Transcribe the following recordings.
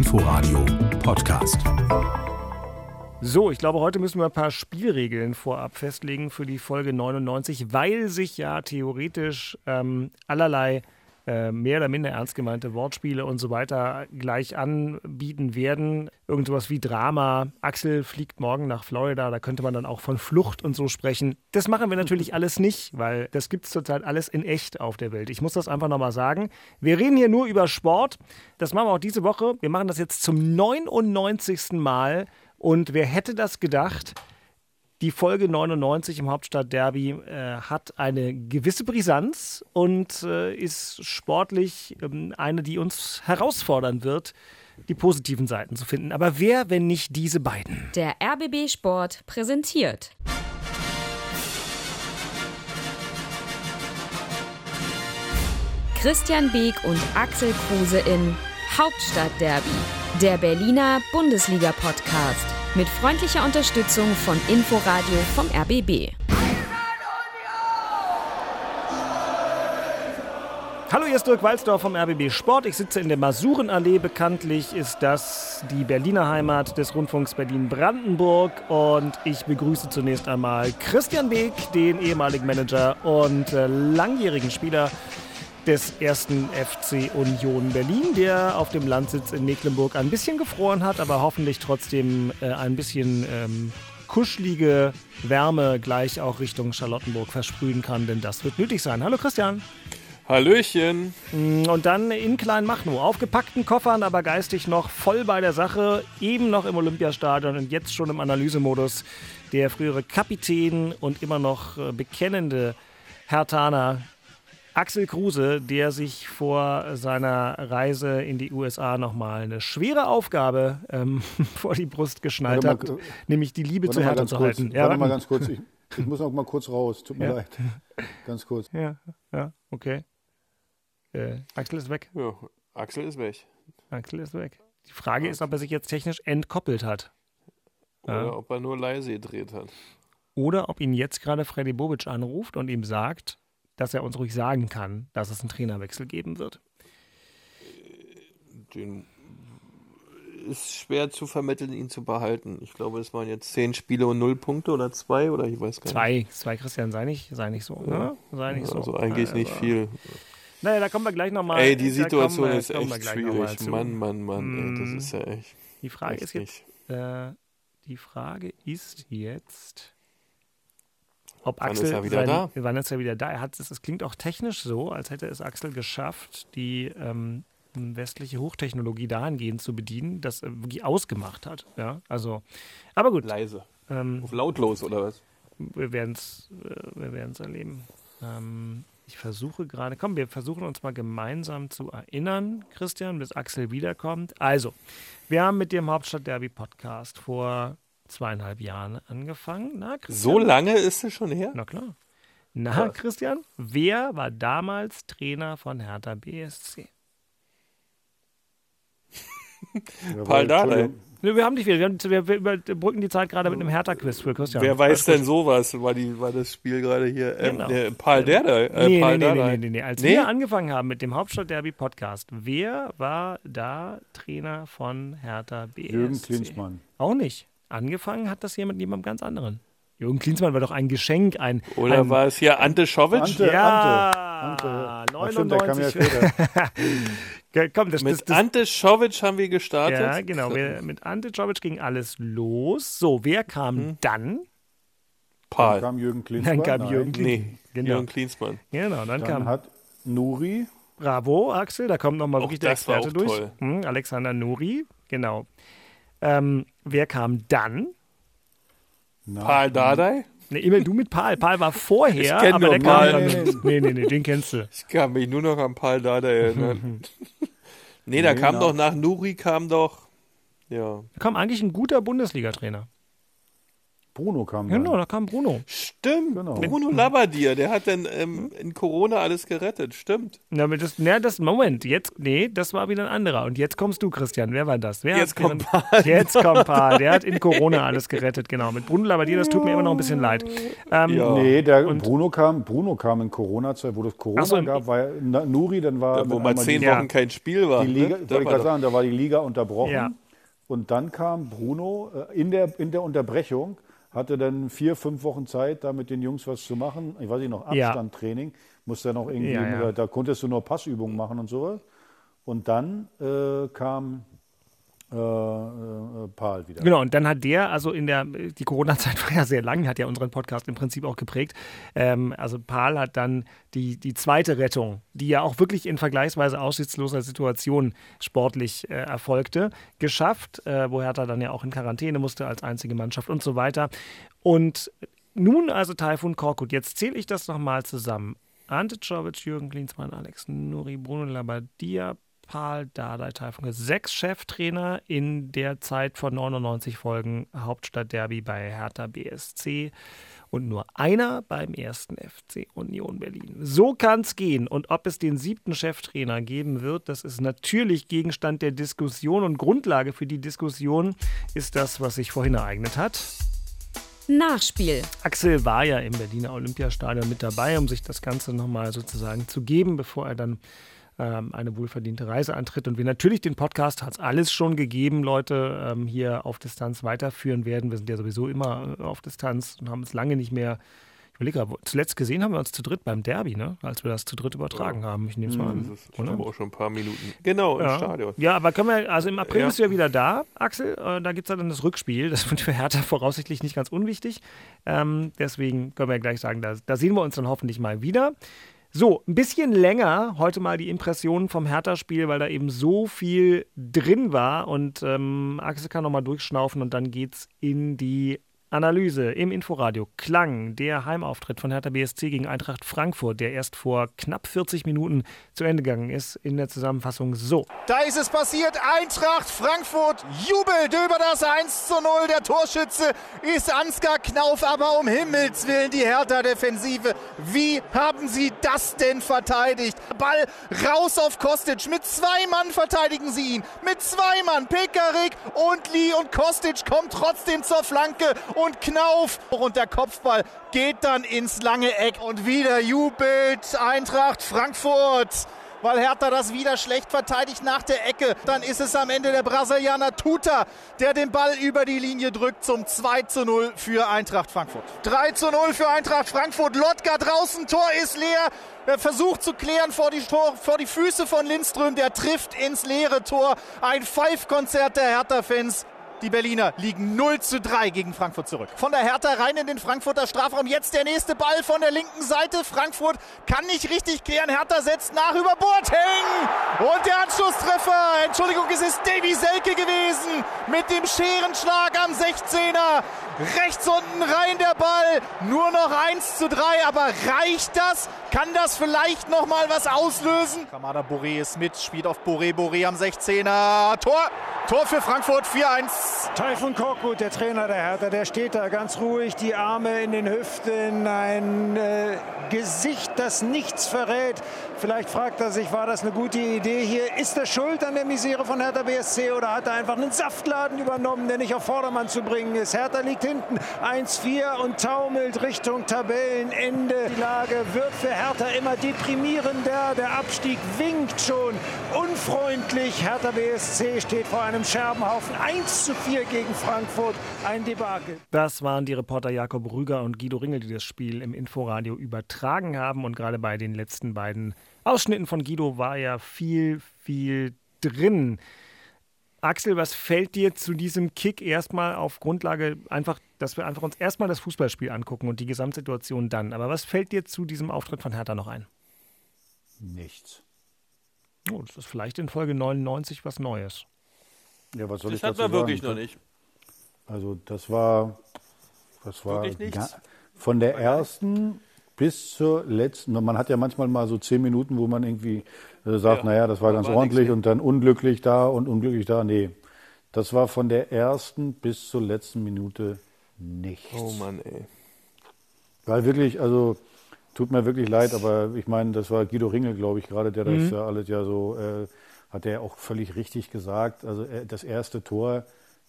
Inforadio Podcast. So, ich glaube, heute müssen wir ein paar Spielregeln vorab festlegen für die Folge 99, weil sich ja theoretisch ähm, allerlei äh, mehr oder minder ernst gemeinte Wortspiele und so weiter gleich anbieten werden. Irgendwas wie Drama. Axel fliegt morgen nach Florida, da könnte man dann auch von Flucht und so sprechen. Das machen wir natürlich alles nicht, weil das gibt es zurzeit alles in echt auf der Welt. Ich muss das einfach nochmal sagen. Wir reden hier nur über Sport. Das machen wir auch diese Woche. Wir machen das jetzt zum 99. Mal. Und wer hätte das gedacht? Die Folge 99 im Hauptstadtderby äh, hat eine gewisse Brisanz und äh, ist sportlich ähm, eine, die uns herausfordern wird, die positiven Seiten zu finden. Aber wer, wenn nicht diese beiden? Der RBB Sport präsentiert. Christian Beek und Axel Kruse in Hauptstadtderby, der Berliner Bundesliga-Podcast. Mit freundlicher Unterstützung von Inforadio vom RBB. Hallo, hier ist Dirk Walzdorf vom RBB Sport. Ich sitze in der Masurenallee. Bekanntlich ist das die Berliner Heimat des Rundfunks Berlin-Brandenburg. Und ich begrüße zunächst einmal Christian Beek, den ehemaligen Manager und äh, langjährigen Spieler des ersten FC Union Berlin, der auf dem Landsitz in Mecklenburg ein bisschen gefroren hat, aber hoffentlich trotzdem äh, ein bisschen ähm, kuschelige Wärme gleich auch Richtung Charlottenburg versprühen kann, denn das wird nötig sein. Hallo Christian. Hallöchen. Mm, und dann in Kleinmachnow, aufgepackten Koffern, aber geistig noch voll bei der Sache, eben noch im Olympiastadion und jetzt schon im Analysemodus. Der frühere Kapitän und immer noch äh, bekennende Hertaner Axel Kruse, der sich vor seiner Reise in die USA nochmal eine schwere Aufgabe ähm, vor die Brust geschnallt mal, hat, nämlich die Liebe zu Hertha zu kurz, halten. Ja, warte mal ganz kurz, ich, ich, muss noch mal kurz raus, tut mir ja. leid. Ganz kurz. Ja, ja, okay. Äh, Axel ist weg. Ja, Axel ist weg. Axel ist weg. Die Frage ist, ob er sich jetzt technisch entkoppelt hat. Oder ja. ob er nur leise gedreht hat. Oder ob ihn jetzt gerade Freddy Bobic anruft und ihm sagt, dass er uns ruhig sagen kann, dass es einen Trainerwechsel geben wird? Den ist schwer zu vermitteln, ihn zu behalten. Ich glaube, es waren jetzt zehn Spiele und null Punkte oder zwei oder ich weiß gar nicht. Zwei, zwei Christian, sei nicht, sei nicht so. Ne? Sei nicht so. Also eigentlich also, nicht viel. Naja, da kommen wir gleich nochmal. Ey, die Situation wir, ist echt schwierig. Mann, Mann, Mann, ey, das mhm. ist ja echt. Die Frage ist jetzt, äh, die Frage ist jetzt, ob Axel wann ist er wieder sein, da? Wann ist er wieder da? Er hat es, es klingt auch technisch so, als hätte es Axel geschafft, die ähm, westliche Hochtechnologie dahingehend zu bedienen, dass er wirklich ausgemacht hat. Ja, also, aber gut. Leise. Ähm, Auf lautlos oder was? Wir werden es äh, wir werden's erleben. Ähm, ich versuche gerade, komm, wir versuchen uns mal gemeinsam zu erinnern, Christian, bis Axel wiederkommt. Also, wir haben mit dem Hauptstadt-Derby-Podcast vor zweieinhalb Jahren angefangen. Na, so lange ist es schon her? Na klar. Na, ja. Christian, wer war damals Trainer von Hertha BSC? Paul Dardai. Wir haben dich wieder. Wir, wir, wir überbrücken die Zeit gerade mit einem Hertha-Quiz für Christian. Wer weiß denn sowas? War, die, war das Spiel gerade hier? Ähm, genau. der Paul Dardai. Äh, nee, Paul nee, nee, nee, nee, nee. Als nee? wir angefangen haben mit dem Hauptstadt-Derby-Podcast, wer war da Trainer von Hertha BSC? Jürgen Klinsmann. Auch nicht. Angefangen hat das hier mit jemandem ganz anderen. Jürgen Klinsmann war doch ein Geschenk, ein. Oder ein, war es hier Ante Schovic? Ante, ja, Ante, Ante. 99. Ja Komm, das, mit das, das, Ante Schovic haben wir gestartet. Ja, genau. Wir, mit Ante Schovic ging alles los. So, wer kam hm. dann? Paul. Dann kam Jürgen Klinsmann. Dann kam Jürgen Klinsmann. Nee, genau. Jürgen Klinsmann. Genau, dann, dann kam. hat Nuri. Bravo, Axel. Da kommt nochmal wirklich der Experte durch. Hm, Alexander Nuri, genau. Ähm, wer kam dann? Na, Paul Dardai? Ne, immer du mit Paul. Paul war vorher, ich aber der kam dann. Nee, nee, nee, den kennst du. Ich kann mich nur noch an Paul Dardai erinnern. nee, da nee, kam na. doch nach Nuri kam doch. Ja. Da kam eigentlich ein guter Bundesliga-Trainer. Bruno kam dann. Genau, da kam Bruno. Stimmt, Genau. Bruno Labbadia, der hat dann ähm, in Corona alles gerettet, stimmt. Na, das, na, das, Moment, jetzt, nee, das war wieder ein anderer. Und jetzt kommst du, Christian. Wer war das? Wer Jetzt kommt während- Jetzt kommt Paul. Der hat in Corona alles gerettet, genau. Mit Bruno Labbadia, das tut mir immer noch ein bisschen leid. Ähm, Ja. Nee, der Bruno kam, Bruno kam in Corona-Zeit, wo es Corona so, gab, war ja Na- Nuri, dann war Wo dann mal zehn die, Ja. Wochen kein Spiel war. die Liga, ne? wollte Da ich war gerade sagen, da war die Liga unterbrochen. Ja. Und dann kam Bruno äh, in der, in der Unterbrechung, hatte dann vier, fünf Wochen Zeit, da mit den Jungs was zu machen. Ich weiß nicht noch, Ja. Abstandtraining. Musste dann auch irgendwie, Ja, ja. da konntest du nur Passübungen machen und sowas. Und dann äh, kam äh, äh, wieder. Genau, und dann hat der, also in der, die Corona-Zeit war ja sehr lang, hat ja unseren Podcast im Prinzip auch geprägt. Ähm, also Paul hat dann die, die zweite Rettung, die ja auch wirklich in vergleichsweise aussichtsloser Situation sportlich äh, erfolgte, geschafft, äh, wo Hertha dann ja auch in Quarantäne musste als einzige Mannschaft und so weiter. Und nun also Taifun Korkut, jetzt zähle ich das nochmal zusammen. Ante Czovic, Jürgen Klinsmann, Alex Nuri, Bruno Labbadia, Paul Dardai, Taifun. Sechs Cheftrainer in der Zeit von 99 Folgen Hauptstadtderby bei Hertha BSC und nur einer beim ersten FC Union Berlin. So kann es gehen. Und ob es den siebten Cheftrainer geben wird, das ist natürlich Gegenstand der Diskussion und Grundlage für die Diskussion ist das, was sich vorhin ereignet hat. Nachspiel. Axel war ja im Berliner Olympiastadion mit dabei, um sich das Ganze nochmal sozusagen zu geben, bevor er dann ähm, eine wohlverdiente Reise antritt. Und wir natürlich den Podcast, hat es alles schon gegeben, Leute, ähm, hier auf Distanz weiterführen werden. Wir sind ja sowieso immer äh, auf Distanz und haben es lange nicht mehr. Ich überlege gerade, zuletzt gesehen haben wir uns zu dritt beim Derby, ne? als wir das zu dritt übertragen haben. Ich nehme es mal Das an. ich glaube auch schon ein paar Minuten. Genau, im Ja. Stadion. ja, aber können wir, also im April Ja. bist du ja wieder da, Axel. Äh, da gibt es ja dann das Rückspiel. Das wird für Hertha voraussichtlich nicht ganz unwichtig. Ähm, deswegen können wir ja gleich sagen, da, da sehen wir uns dann hoffentlich mal wieder. So, ein bisschen länger heute mal die Impressionen vom Hertha-Spiel, weil da eben so viel drin war. Und ähm, Axel kann nochmal durchschnaufen und dann geht's in die Analyse im Inforadio. Klang der Heimauftritt von Hertha BSC gegen Eintracht Frankfurt, der erst vor knapp 40 Minuten zu Ende gegangen ist. In der Zusammenfassung so. Da ist es passiert. Eintracht Frankfurt jubelt über das 1 zu 0. Der Torschütze ist Ansgar Knauf, aber um Himmels Willen die Hertha-Defensive. Wie haben sie das denn verteidigt? Ball raus auf Kostic. Mit zwei Mann verteidigen sie ihn. Mit zwei Mann. Pekarik und Lee und Kostic kommt trotzdem zur Flanke und Knauf. Und der Kopfball geht dann ins lange Eck. Und wieder jubelt Eintracht Frankfurt weil Hertha das wieder schlecht verteidigt nach der Ecke. Dann ist es am Ende der Brasilianer Tuta, der den Ball über die Linie drückt zum 2 zu 0 für Eintracht Frankfurt. 3 zu 0 für Eintracht Frankfurt. Lotka draußen, Tor ist leer. Er versucht zu klären vor die, Tor, vor die Füße von Lindström. Der trifft ins leere Tor. Ein Pfeifkonzert der Hertha-Fans. Die Berliner liegen 0 zu 3 gegen Frankfurt zurück. Von der Hertha rein in den Frankfurter Strafraum. Jetzt der nächste Ball von der linken Seite. Frankfurt kann nicht richtig klären. Hertha setzt nach über Boateng. Und der Anschlusstreffer. Entschuldigung, es ist Davy Selke gewesen. Mit dem Scherenschlag am 16er. Rechts unten rein der Ball. Nur noch 1 zu 3. Aber reicht das? Kann das vielleicht noch mal was auslösen? Kamada Boré ist mit, spielt auf Boré. Boré am 16er. Tor. Tor für Frankfurt 4-1. Taifun Korkut, der Trainer der Hertha, der steht da ganz ruhig, die Arme in den Hüften, ein äh, Gesicht, das nichts verrät. Vielleicht fragt er sich, war das eine gute Idee hier? Ist er schuld an der Misere von Hertha BSC oder hat er einfach einen Saftladen übernommen, der nicht auf Vordermann zu bringen ist? Hertha liegt hinten 1-4 und taumelt Richtung Tabellenende. Die Lage wird für Hertha immer deprimierender. Der Abstieg winkt schon unfreundlich. Hertha BSC steht vor einem Scherbenhaufen. 1 zu 4 gegen Frankfurt. Ein Debakel. Das waren die Reporter Jakob Rüger und Guido Ringel, die das Spiel im Inforadio übertragen haben. Und gerade bei den letzten beiden Ausschnitten von Guido war ja viel, viel drin. Axel, was fällt dir zu diesem Kick erstmal auf Grundlage einfach, dass wir einfach uns erstmal das Fußballspiel angucken und die Gesamtsituation dann. Aber was fällt dir zu diesem Auftritt von Hertha noch ein? Nichts. Oh, das ist vielleicht in Folge 99 was Neues. Ja, was soll Das ich hat dazu man wirklich sagen? noch nicht. Also das war, das war Wirklich nichts? von der ersten bis zur letzten. Man hat ja manchmal mal so zehn Minuten, wo man irgendwie äh, sagt, Ja, naja, das war ganz war ordentlich nichts. und dann unglücklich da und unglücklich da. Nee, das war von der ersten bis zur letzten Minute nichts. Oh Mann, ey. Weil wirklich, also tut mir wirklich leid, aber ich meine, das war Guido Ringel, glaube ich, gerade, der das ja alles ja so, äh, hat er auch völlig richtig gesagt. Also äh, das erste Tor,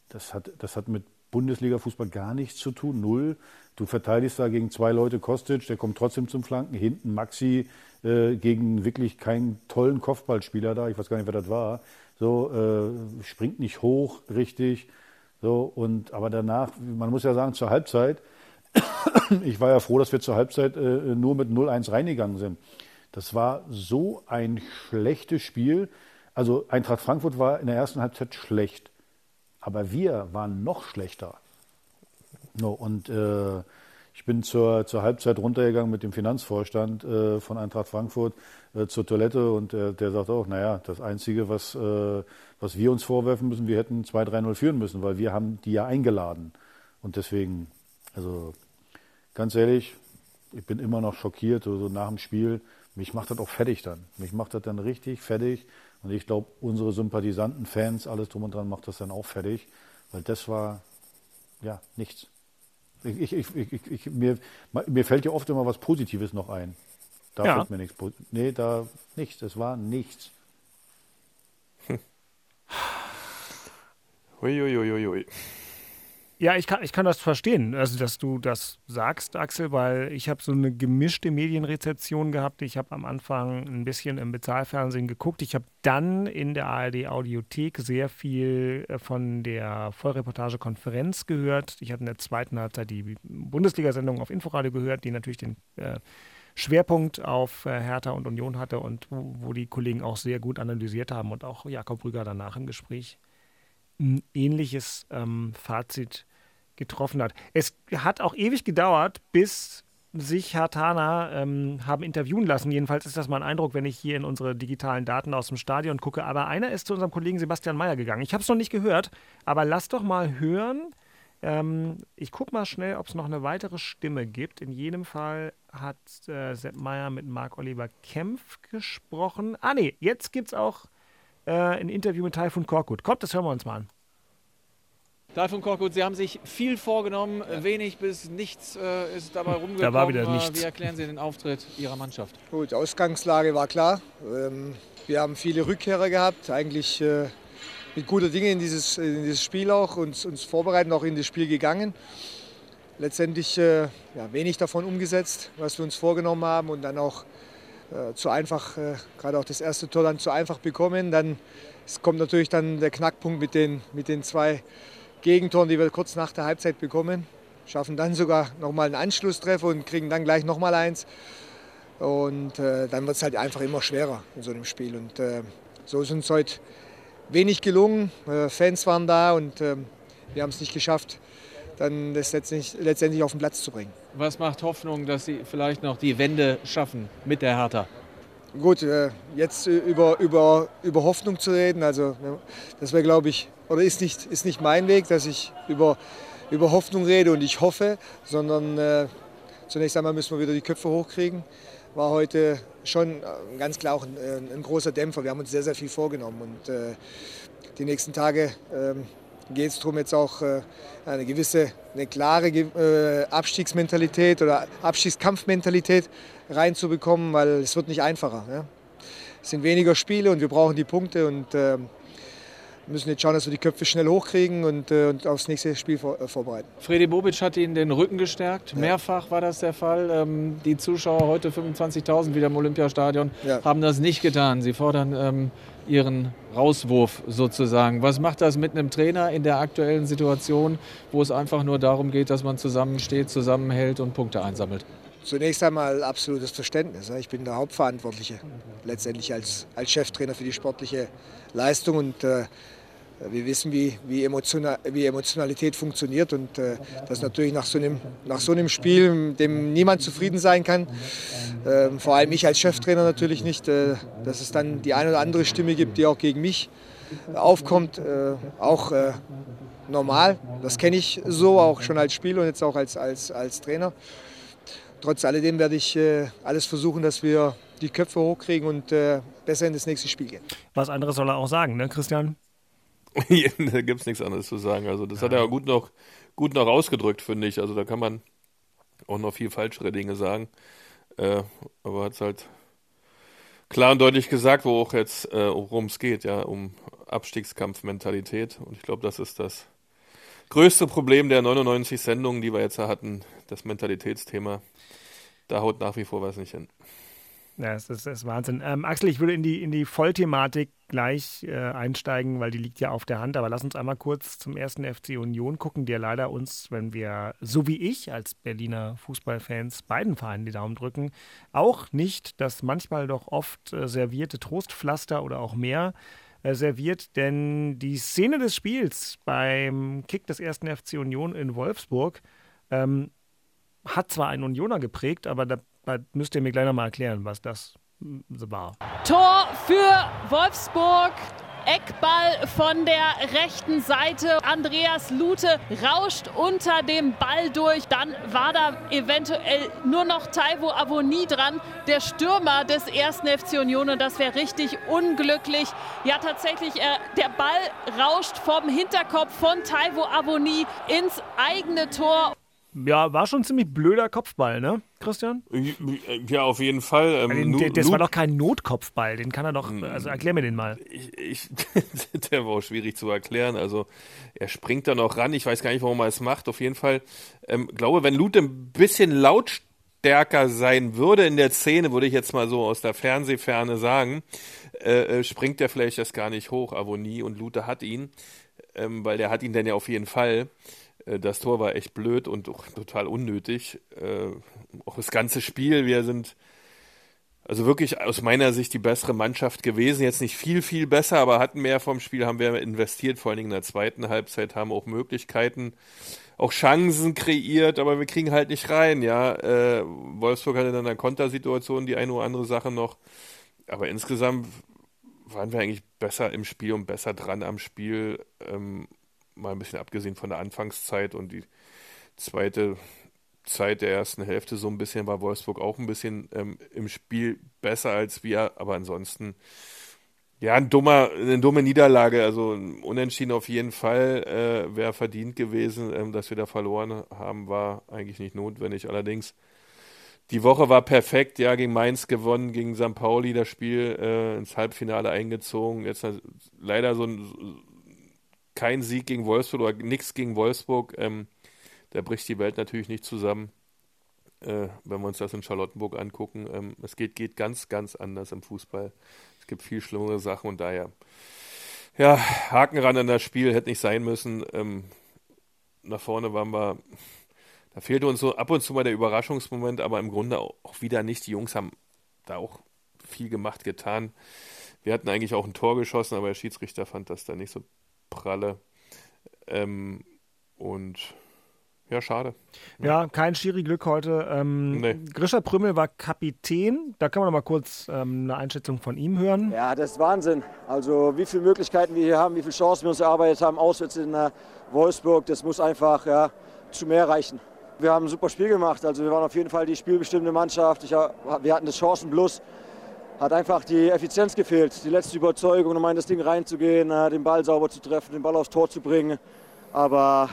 das hat, das hat mit Bundesliga-Fußball gar nichts zu tun, null. Du verteidigst da gegen zwei Leute Kostic, der kommt trotzdem zum Flanken. Hinten Maxi äh, gegen wirklich keinen tollen Kopfballspieler da, ich weiß gar nicht, wer das war. So, äh, springt nicht hoch richtig. So, und aber danach, man muss ja sagen, zur Halbzeit, ich war ja froh, dass wir zur Halbzeit äh, nur mit 0-1 reingegangen sind. Das war so ein schlechtes Spiel. Also Eintracht Frankfurt war in der ersten Halbzeit schlecht. Aber wir waren noch schlechter. No, und äh, ich bin zur, zur Halbzeit runtergegangen mit dem Finanzvorstand äh, von Eintracht Frankfurt äh, zur Toilette und äh, der sagt auch, naja, das Einzige, was, äh, was wir uns vorwerfen müssen, wir hätten 2-3-0 führen müssen, weil wir haben die ja eingeladen. Und deswegen, also ganz ehrlich, ich bin immer noch schockiert, so, so nach dem Spiel. Mich macht das auch fertig dann. Mich macht das dann richtig fertig. Und ich glaube, unsere Sympathisanten, Fans, alles drum und dran macht das dann auch fertig. Weil das war, ja, nichts. Ich, ich, ich, ich, mir, mir fällt ja oft immer was Positives noch ein. Da Ja. fällt mir nichts. Nee, da nichts. Es war nichts. Huiuiuiui. Ja, ich kann, ich kann das verstehen, also dass du das sagst, Axel, weil ich habe so eine gemischte Medienrezeption gehabt. Ich habe am Anfang ein bisschen im Bezahlfernsehen geguckt. Ich habe dann in der ARD Audiothek sehr viel äh, von der Vollreportage-Konferenz gehört. Ich hatte in der zweiten Halbzeit die Bundesliga-Sendung auf Inforadio gehört, die natürlich den äh, Schwerpunkt auf äh, Hertha und Union hatte und wo, wo die Kollegen auch sehr gut analysiert haben und auch Jakob Brüger danach im Gespräch ein ähnliches ähm, Fazit getroffen hat. Es hat auch ewig gedauert, bis sich Hartana ähm, haben interviewen lassen. Jedenfalls ist das mein Eindruck, wenn ich hier in unsere digitalen Daten aus dem Stadion gucke. Aber einer ist zu unserem Kollegen Sebastian Mayer gegangen. Ich habe es noch nicht gehört, aber lass doch mal hören. Ähm, ich gucke mal schnell, ob es noch eine weitere Stimme gibt. In jedem Fall hat äh, Sepp Meyer mit Marc-Oliver Kempf gesprochen. Ah nee, jetzt gibt es auch äh, ein Interview mit Taifun Korkut. Kommt, das hören wir uns mal an. Taifun Korkut, Sie haben sich viel vorgenommen, wenig bis nichts äh, ist dabei rumgekommen. Da war wieder nichts. Wie erklären Sie den Auftritt Ihrer Mannschaft? Gut, Ausgangslage war klar. Ähm, wir haben viele Rückkehrer gehabt, eigentlich äh, mit guter Dinge in dieses, in dieses Spiel auch, uns, uns vorbereiten, auch in das Spiel gegangen. Letztendlich äh, ja, wenig davon umgesetzt, was wir uns vorgenommen haben und dann auch äh, zu einfach, äh, gerade auch das erste Tor dann zu einfach bekommen. Dann es kommt natürlich dann der Knackpunkt mit den, mit den zwei Gegentoren, die wir kurz nach der Halbzeit bekommen. Schaffen dann sogar nochmal einen Anschlusstreffer und kriegen dann gleich nochmal eins. Und äh, dann wird es halt einfach immer schwerer in so einem Spiel. Und äh, so ist uns heute wenig gelungen. Äh, Fans waren da und ähm, wir haben es nicht geschafft, dann das letztendlich, letztendlich auf den Platz zu bringen. Was macht Hoffnung, dass Sie vielleicht noch die Wende schaffen mit der Hertha? Gut, äh, jetzt über, über, über Hoffnung zu reden, also ja, das wäre, glaube ich, oder ist nicht, ist nicht mein Weg, dass ich über, über Hoffnung rede und ich hoffe, sondern äh, zunächst einmal müssen wir wieder die Köpfe hochkriegen. War heute schon äh, ganz klar auch ein, äh, ein großer Dämpfer. Wir haben uns sehr, sehr viel vorgenommen und äh, die nächsten Tage ähm, geht es darum, jetzt auch äh, eine gewisse, eine klare Abstiegsmentalität oder Abstiegskampfmentalität reinzubekommen, weil es wird nicht einfacher. Ja? Es sind weniger Spiele und wir brauchen die Punkte und äh, müssen jetzt schauen, dass wir die Köpfe schnell hochkriegen und, äh, und aufs nächste Spiel vor, äh, vorbereiten. Fredi Bobic hat Ihnen den Rücken gestärkt. Mehrfach war das der Fall. Ähm, die Zuschauer, heute 25.000 wieder im Olympiastadion, Ja. haben das nicht getan. Sie fordern ähm, Ihren Rauswurf sozusagen. Was macht das mit einem Trainer in der aktuellen Situation, wo es einfach nur darum geht, dass man zusammensteht, zusammenhält und Punkte einsammelt? Zunächst einmal absolutes Verständnis. ja. Ich bin der Hauptverantwortliche, letztendlich als, als Cheftrainer für die sportliche Leistung. Und äh, wir wissen, wie, wie, Emotional, wie Emotionalität funktioniert und äh, dass natürlich nach so, einem, nach so einem Spiel, mit dem niemand zufrieden sein kann, äh, vor allem ich als Cheftrainer natürlich nicht, äh, dass es dann die eine oder andere Stimme gibt, die auch gegen mich aufkommt, äh, auch äh, normal. Das kenne ich so, auch schon als Spieler und jetzt auch als, als, als Trainer. Trotz alledem werde ich äh, alles versuchen, dass wir die Köpfe hochkriegen und äh, besser in das nächste Spiel gehen. Was anderes soll er auch sagen, ne, Christian? da gibt es nichts anderes zu sagen. Also das ja. hat er gut noch, gut noch ausgedrückt, finde ich. Also da kann man auch noch viel falschere Dinge sagen. Äh, aber hat es halt klar und deutlich gesagt, wo auch jetzt, äh, worum es geht, ja, um Abstiegskampfmentalität. Und ich glaube, das ist das größte Problem der 99 Sendungen, die wir jetzt hatten, das Mentalitätsthema. Da haut nach wie vor was nicht hin. Ja, das ist, ist Wahnsinn. Ähm, Axel, ich würde in die, in die Vollthematik gleich äh, einsteigen, weil die liegt ja auf der Hand. Aber lass uns einmal kurz zum ersten FC Union gucken, der leider uns, wenn wir, so wie ich als Berliner Fußballfans, beiden Vereinen die Daumen drücken, auch nicht das manchmal doch oft äh, servierte Trostpflaster oder auch mehr äh, serviert. Denn die Szene des Spiels beim Kick des ersten FC Union in Wolfsburg ähm, hat zwar einen Unioner geprägt, aber da müsst ihr mir gleich nochmal erklären, was das war. Tor für Wolfsburg. Eckball von der rechten Seite. Andreas Lute rauscht unter dem Ball durch. Dann war da eventuell nur noch Taiwo Avoni dran, der Stürmer des ersten FC Union. Und das wäre richtig unglücklich. Ja, tatsächlich, äh, der Ball rauscht vom Hinterkopf von Taiwo Avoni ins eigene Tor. Ja, war schon ein ziemlich blöder Kopfball, ne, Christian? Ja, auf jeden Fall. Ähm, den, das war doch kein Notkopfball, den kann er doch, also erklär mir den mal. Ich, ich, der war auch schwierig zu erklären. Also er springt da noch ran, ich weiß gar nicht, warum er es macht. Auf jeden Fall, ähm, glaube, wenn Lute ein bisschen lautstärker sein würde in der Szene, würde ich jetzt mal so aus der Fernsehferne sagen, äh, äh springt er vielleicht das gar nicht hoch, Avonie, und Lute hat ihn, ähm, weil der hat ihn dann ja auf jeden Fall. Äh, das Tor war echt blöd und total unnötig. Äh, auch das ganze Spiel, wir sind also wirklich aus meiner Sicht die bessere Mannschaft gewesen. Jetzt nicht viel, viel besser, aber hatten mehr vom Spiel, haben wir investiert, vor allen Dingen in der zweiten Halbzeit, haben auch Möglichkeiten, auch Chancen kreiert, aber wir kriegen halt nicht rein, ja. Äh, Wolfsburg hatte dann eine Kontersituation, die eine oder andere Sache noch. Aber insgesamt waren wir eigentlich besser im Spiel und besser dran am Spiel. Ähm, mal ein bisschen abgesehen von der Anfangszeit und die zweite Zeit der ersten Hälfte so ein bisschen war Wolfsburg auch ein bisschen ähm, im Spiel besser als wir, aber ansonsten ja, ein dummer, eine dumme Niederlage, also unentschieden auf jeden Fall äh, wäre verdient gewesen, ähm, dass wir da verloren haben, war eigentlich nicht notwendig. Allerdings die Woche war perfekt, ja, gegen Mainz gewonnen, gegen St. Pauli das Spiel äh, ins Halbfinale eingezogen. Jetzt leider so ein kein Sieg gegen Wolfsburg oder nichts gegen Wolfsburg. Ähm, da bricht die Welt natürlich nicht zusammen, äh, wenn wir uns das in Charlottenburg angucken. Ähm, es geht, geht ganz, ganz anders im Fußball. Es gibt viel schlimmere Sachen und daher, ja, Haken ran an das Spiel hätte nicht sein müssen. Ähm, nach vorne waren wir, da fehlte uns so ab und zu mal der Überraschungsmoment, aber im Grunde auch, wieder nicht. Die Jungs haben da auch viel gemacht, getan. Wir hatten eigentlich auch ein Tor geschossen, aber der Schiedsrichter fand das da nicht so pralle. Ähm, und ja, schade. Ja, kein Schiri-Glück heute. Ähm, nee. Grisha Prümmel war Kapitän. Da kann man noch mal kurz ähm, eine Einschätzung von ihm hören. Ja, das ist Wahnsinn. Also wie viele Möglichkeiten wir hier haben, wie viele Chancen wir uns erarbeitet haben, auswärts in äh, Wolfsburg, das muss einfach ja, zu mehr reichen. Wir haben ein super Spiel gemacht. Also wir waren auf jeden Fall die spielbestimmende Mannschaft. Ich, wir hatten das Chancenplus hat einfach die Effizienz gefehlt, die letzte Überzeugung, um in das Ding reinzugehen, äh, den Ball sauber zu treffen, den Ball aufs Tor zu bringen. Aber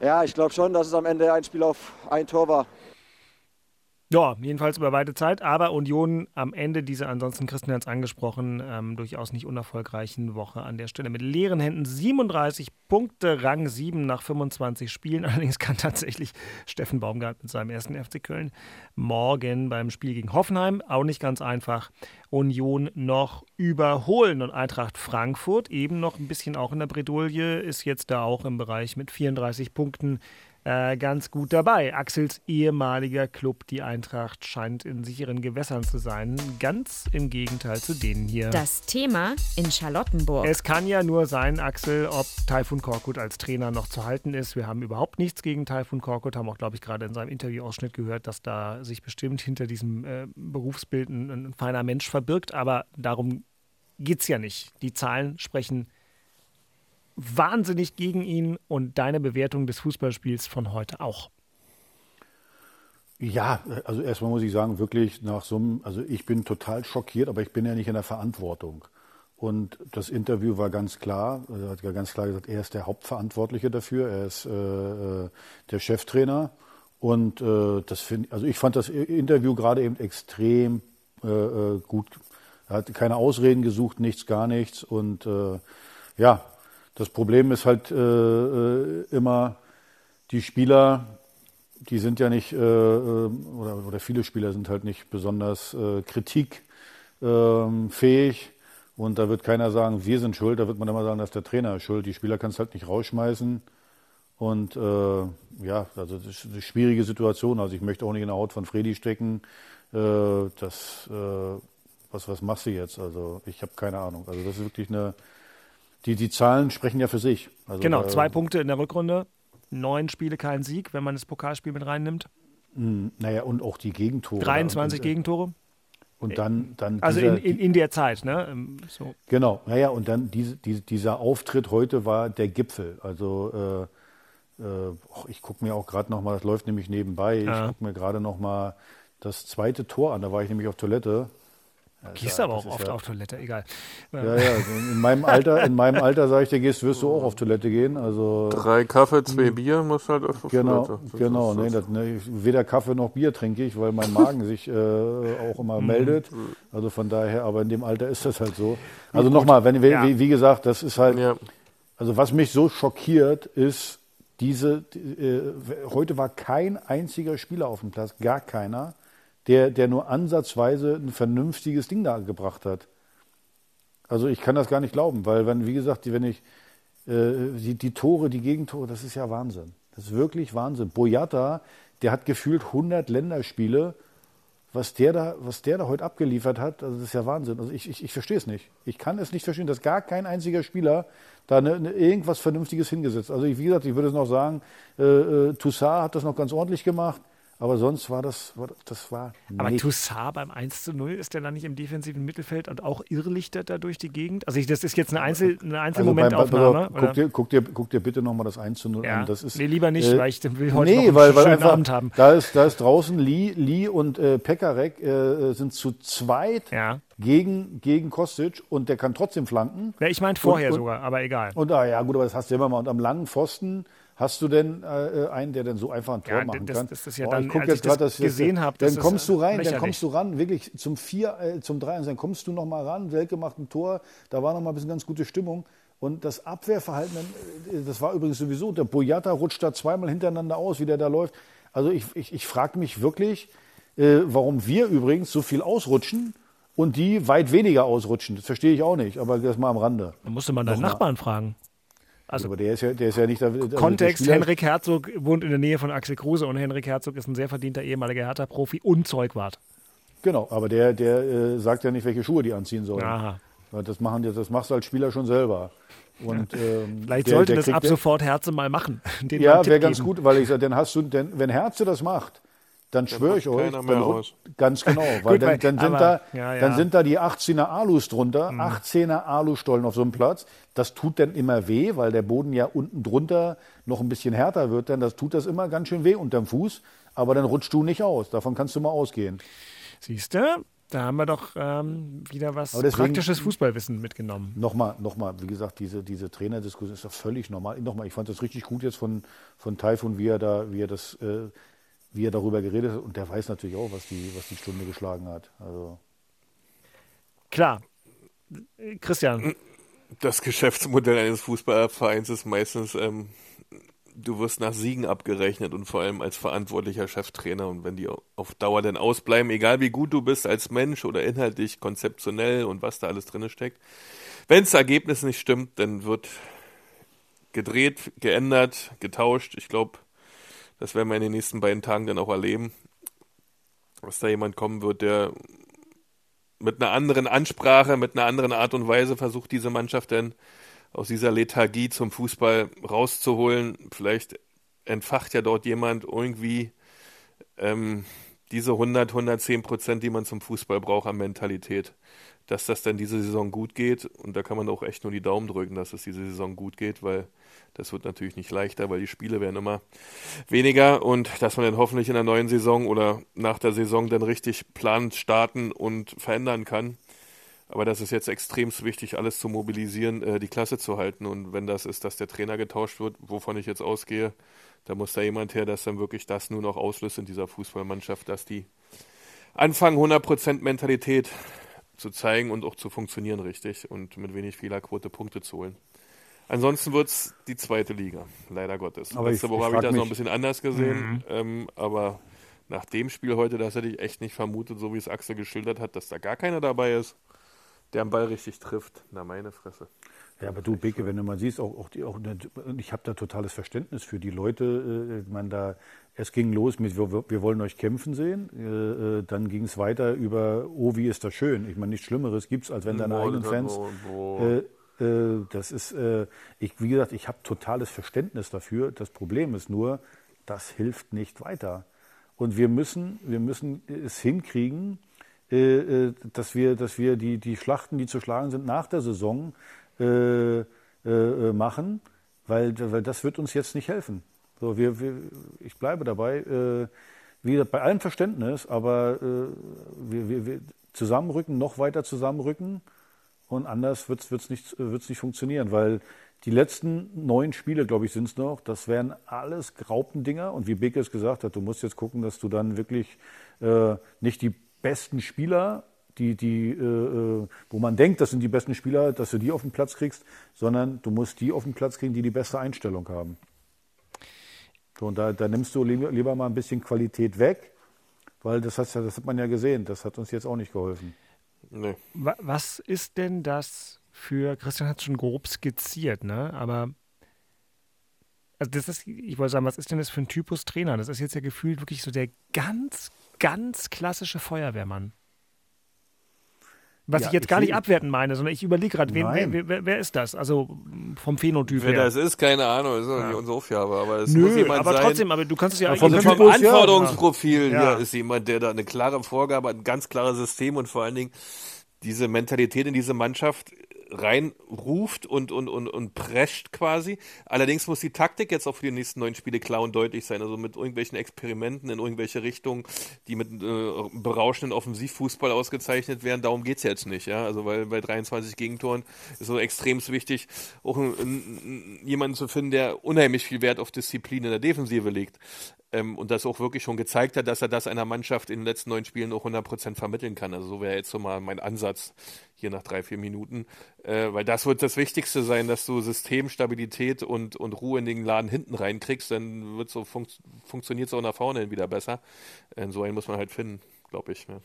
ja, ich glaube schon, dass es am Ende ein Spiel auf ein Tor war. Ja, jedenfalls über weite Zeit, aber Union am Ende dieser ansonsten Christian hat es angesprochen, ähm, durchaus nicht unerfolgreichen Woche an der Stelle mit leeren Händen 37 Punkte, Rang 7 nach 25 Spielen. Allerdings kann tatsächlich Steffen Baumgart mit seinem ersten FC Köln morgen beim Spiel gegen Hoffenheim, auch nicht ganz einfach, Union noch überholen. Und Eintracht Frankfurt, eben noch ein bisschen auch in der Bredouille, ist jetzt da auch im Bereich mit 34 Punkten äh, ganz gut dabei. Axels ehemaliger Club, die Eintracht, scheint in sicheren Gewässern zu sein. Ganz im Gegenteil zu denen hier. Das Thema in Charlottenburg. Es kann ja nur sein, Axel, ob Taifun Korkut als Trainer noch zu halten ist. Wir haben überhaupt nichts gegen Taifun Korkut, haben auch, glaube ich, gerade in seinem Interviewausschnitt gehört, dass da sich bestimmt hinter diesem äh, Berufsbild ein, ein feiner Mensch verbirgt. Aber darum geht es ja nicht. Die Zahlen sprechen wahnsinnig gegen ihn und deine Bewertung des Fußballspiels von heute auch. Ja, also erstmal muss ich sagen, wirklich nach so einem, also ich bin total schockiert, aber ich bin ja nicht in der Verantwortung. Und das Interview war ganz klar. Er hat ja ganz klar gesagt, er ist der Hauptverantwortliche dafür. Er ist äh, äh der Cheftrainer. Und äh, das finde also ich fand das Interview gerade eben extrem äh, äh, gut. Er hat keine Ausreden gesucht, nichts, gar nichts. Und äh, ja, das Problem ist halt äh, äh immer, die Spieler, die sind ja nicht, äh, äh, oder, oder viele Spieler sind halt nicht besonders äh, kritikfähig. Und da wird keiner sagen, wir sind schuld, da wird man immer sagen, dass der Trainer ist schuld. Die Spieler kannst halt nicht rausschmeißen. Und äh, ja, also das ist eine schwierige Situation. Also ich möchte auch nicht in der Haut von Freddy stecken. Das, was, was machst du jetzt? Also ich habe keine Ahnung. Also das ist wirklich eine. Die, die Zahlen sprechen ja für sich. Also, genau, zwei Punkte in der Rückrunde, neun Spiele kein Sieg, wenn man das Pokalspiel mit reinnimmt. Mh, hm, naja, und auch die Gegentore. 23 und, äh, Gegentore. Und dann, dann also dieser, in, in, in, der Zeit, ne? Ähm, so. Genau, naja, und dann diese, diese, dieser Auftritt heute war der Gipfel. Also äh, äh, ich gucke mir auch gerade noch mal, das läuft nämlich nebenbei, ja. ich gucke mir gerade noch mal das zweite Tor an, da war ich nämlich auf Toilette ja, gehst aber auch oft ja, auf Toilette, egal. Ja, ja, also in meinem Alter, in meinem Alter sage ich dir, gehst, wirst du auch auf Toilette gehen. Also drei Kaffee, zwei hm. Bier, muss halt auf genau, Toilette. Das genau, nee, das, ne, weder Kaffee noch Bier trinke ich, weil mein Magen sich äh, auch immer mhm. meldet. Also von daher, aber in dem Alter ist das halt so. Also nochmal, wenn wie, wie, wie, gesagt, das ist halt. Also was mich so schockiert, ist diese. Äh, heute war kein einziger Spieler auf dem Platz, gar keiner der, der nur ansatzweise ein vernünftiges Ding da gebracht hat. Also ich kann das gar nicht glauben, weil wenn, wie gesagt, wenn ich äh, die, die Tore, die Gegentore, das ist ja Wahnsinn. Das ist wirklich Wahnsinn. Boyata, der hat gefühlt 100 Länderspiele. Was der da, was der da heute abgeliefert hat, also das ist ja Wahnsinn. Also ich, ich, ich verstehe es nicht. Ich kann es nicht verstehen, dass gar kein einziger Spieler da eine, eine, irgendwas Vernünftiges hingesetzt. Also ich, wie gesagt, ich würde es noch sagen, äh, äh, Toussaint hat das noch ganz ordentlich gemacht. Aber sonst war das, das war. Aber Toussaint beim 1 zu 0 ist der dann nicht im defensiven Mittelfeld und auch irrlichtert da durch die Gegend? Also ich, das ist jetzt eine, Einzel, eine Einzelmomentaufnahme. Also guck, dir, guck, dir, guck dir bitte nochmal das 1 zu 0 ja. an. Das ist, nee, lieber nicht, äh, weil ich will heute nee, noch weil, weil einfach, Abend haben. Da ist, da ist draußen Lee, Lee und äh, Pekarek äh, sind zu zweit ja. gegen, gegen Kostic und der kann trotzdem flanken. Ja, ich meinte vorher und, und, sogar, aber egal. Und ah, ja, gut, aber das hast du immer mal. Und am langen Pfosten Hast du denn äh, einen, der denn so einfach ein Tor ja, machen das, kann? Das ist ja oh, dann, ich gucke jetzt gerade, dass gesehen habe. Dann kommst du rein, lächerlich. dann kommst du ran, wirklich zum vier, äh, zum drei, dann kommst du noch mal ran. Welke macht ein Tor, da war noch mal ein bisschen ganz gute Stimmung. Und das Abwehrverhalten, äh, das war übrigens sowieso, der Boyata rutscht da zweimal hintereinander aus, wie der da läuft. Also ich, ich, ich frage mich wirklich, äh, warum wir übrigens so viel ausrutschen und die weit weniger ausrutschen. Das verstehe ich auch nicht, aber das mal am Rande. Da musste man deinen Nachbarn fragen. Also, aber der ist ja, der ist ja nicht. Also Kontext: Henrik Herzog wohnt in der Nähe von Axel Kruse und Henrik Herzog ist ein sehr verdienter ehemaliger Hertha-Profi und Zeugwart. Genau, aber der, der äh, sagt ja nicht, welche Schuhe die anziehen sollen. Aha. Das, machen, das machst du als Spieler schon selber. Und, ähm, Vielleicht der, sollte der das ab sofort Herze mal machen. ja, wäre ganz gut, weil ich sage, dann hast du, denn, wenn Herze das macht, dann schwöre ich euch, dann, ganz genau, weil Gut, dann, dann, sind aber, da, ja, ja. dann sind da die 18er Alus drunter, mhm. 18er Alustollen auf so einem Platz. Das tut dann immer weh, weil der Boden ja unten drunter noch ein bisschen härter wird. Dann das tut das immer ganz schön weh unterm Fuß, aber dann rutschst du nicht aus. Davon kannst du mal ausgehen. Siehst du? Da haben wir doch ähm, wieder was deswegen, praktisches Fußballwissen mitgenommen. Nochmal, nochmal, wie gesagt, diese, diese Trainerdiskussion ist doch völlig normal. Nochmal, ich fand das richtig gut jetzt von, von Taifun, wie er da, wie er das äh, wie er darüber geredet hat. Und der weiß natürlich auch, was die, was die Stunde geschlagen hat. Also. Klar. Christian. Das Geschäftsmodell eines Fußballvereins ist meistens, ähm, du wirst nach Siegen abgerechnet und vor allem als verantwortlicher Cheftrainer. Und wenn die auf Dauer dann ausbleiben, egal wie gut du bist als Mensch oder inhaltlich, konzeptionell und was da alles drin steckt, wenn das Ergebnis nicht stimmt, dann wird gedreht, geändert, getauscht. Ich glaube, das werden wir in den nächsten beiden Tagen dann auch erleben, dass da jemand kommen wird, der mit einer anderen Ansprache, mit einer anderen Art und Weise versucht, diese Mannschaft dann aus dieser Lethargie zum Fußball rauszuholen. Vielleicht entfacht ja dort jemand irgendwie ähm, diese 100, 110 Prozent, die man zum Fußball braucht an Mentalität. Dass das dann diese Saison gut geht und da kann man auch echt nur die Daumen drücken, dass es diese Saison gut geht, weil das wird natürlich nicht leichter, weil die Spiele werden immer weniger und dass man dann hoffentlich in der neuen Saison oder nach der Saison dann richtig planend starten und verändern kann. Aber das ist jetzt extrem wichtig, alles zu mobilisieren, äh, die Klasse zu halten. Und wenn das ist, dass der Trainer getauscht wird, wovon ich jetzt ausgehe, da muss da jemand her, dass dann wirklich das nur noch auslöst in dieser Fußballmannschaft, dass die anfangen, 100% Mentalität zu zeigen und auch zu funktionieren richtig und mit wenig Fehlerquote Punkte zu holen. Ansonsten wird es die zweite Liga, leider Gottes. Aber Letzte ich- Woche habe ich das noch ein bisschen anders gesehen, Mhm. ähm, aber nach dem Spiel heute, das hätte ich echt nicht vermutet, so wie es Axel geschildert hat, dass da gar keiner dabei ist, der am Ball richtig trifft. Na, meine Fresse. Ja, aber du, Beke, wenn du mal siehst, auch, auch, die, auch ich habe da totales Verständnis für die Leute. Äh, man da, es ging los mit, wir, wir wollen euch kämpfen sehen. Äh, äh, dann ging es weiter über, oh, wie ist das schön. Ich meine, nichts Schlimmeres gibt es, als wenn deine Boah, eigenen Fans. boah, boah. Äh, äh, das ist, äh, ich, wie gesagt, ich habe totales Verständnis dafür. Das Problem ist nur, das hilft nicht weiter. Und wir müssen, wir müssen es hinkriegen, äh, äh, dass wir, dass wir die, die Schlachten, die zu schlagen sind, nach der Saison äh, machen, weil, weil das wird uns jetzt nicht helfen. So, wir, wir, ich bleibe dabei, äh, wie gesagt, bei allem Verständnis, aber äh, wir, wir, wir zusammenrücken, noch weiter zusammenrücken und anders wird es nicht, wird's nicht funktionieren, weil die letzten neun Spiele, glaube ich, sind es noch, das wären alles Graupendinger und wie Beke es gesagt hat, du musst jetzt gucken, dass du dann wirklich äh, nicht die besten Spieler die, die, äh, äh, wo man denkt, das sind die besten Spieler, dass du die auf den Platz kriegst, sondern du musst die auf den Platz kriegen, die die beste Einstellung haben. So, und da, da nimmst du lieber, mal ein bisschen Qualität weg, weil das, ja, das hat man ja gesehen, das hat uns jetzt auch nicht geholfen. Nee. Wa- Was ist denn das für, Christian hat es schon grob skizziert, ne? Aber also das ist, ich wollte sagen, was ist denn das für ein Typus Trainer? Das ist jetzt ja gefühlt wirklich so der ganz, ganz klassische Feuerwehrmann. Was Ja, ich jetzt ich gar nicht abwerten meine, sondern ich überlege gerade, wer, wer, wer ist das? Also vom Phänotyp Wer her. das ist, keine Ahnung, das ist doch nicht unsere Aufgabe, aber es Nö, muss jemand aber sein. trotzdem, aber du kannst es ja vom ihr Also vom ja. Anforderungsprofil Ja. ist jemand, der da eine klare Vorgabe hat, ein ganz klares System und vor allen Dingen diese Mentalität in diese Mannschaft reinruft und, und, und, und prescht quasi. Allerdings muss die Taktik jetzt auch für die nächsten neun Spiele klar und deutlich sein. Also mit irgendwelchen Experimenten in irgendwelche Richtungen, die mit äh, berauschenden Offensivfußball ausgezeichnet werden, darum geht's jetzt nicht. Ja? Also weil bei 23 Gegentoren ist so extrem wichtig, auch ein, ein, jemanden zu finden, der unheimlich viel Wert auf Disziplin in der Defensive legt. Ähm, und das auch wirklich schon gezeigt hat, dass er das einer Mannschaft in den letzten neun Spielen auch 100% vermitteln kann. Also so wäre jetzt so mal mein Ansatz hier nach drei, vier Minuten. Äh, weil das wird das Wichtigste sein, dass du Systemstabilität und, und Ruhe in den Laden hinten reinkriegst, dann wird so funkt, funktioniert es auch nach vorne hin wieder besser. Äh, so einen muss man halt finden, glaube ich. Ne?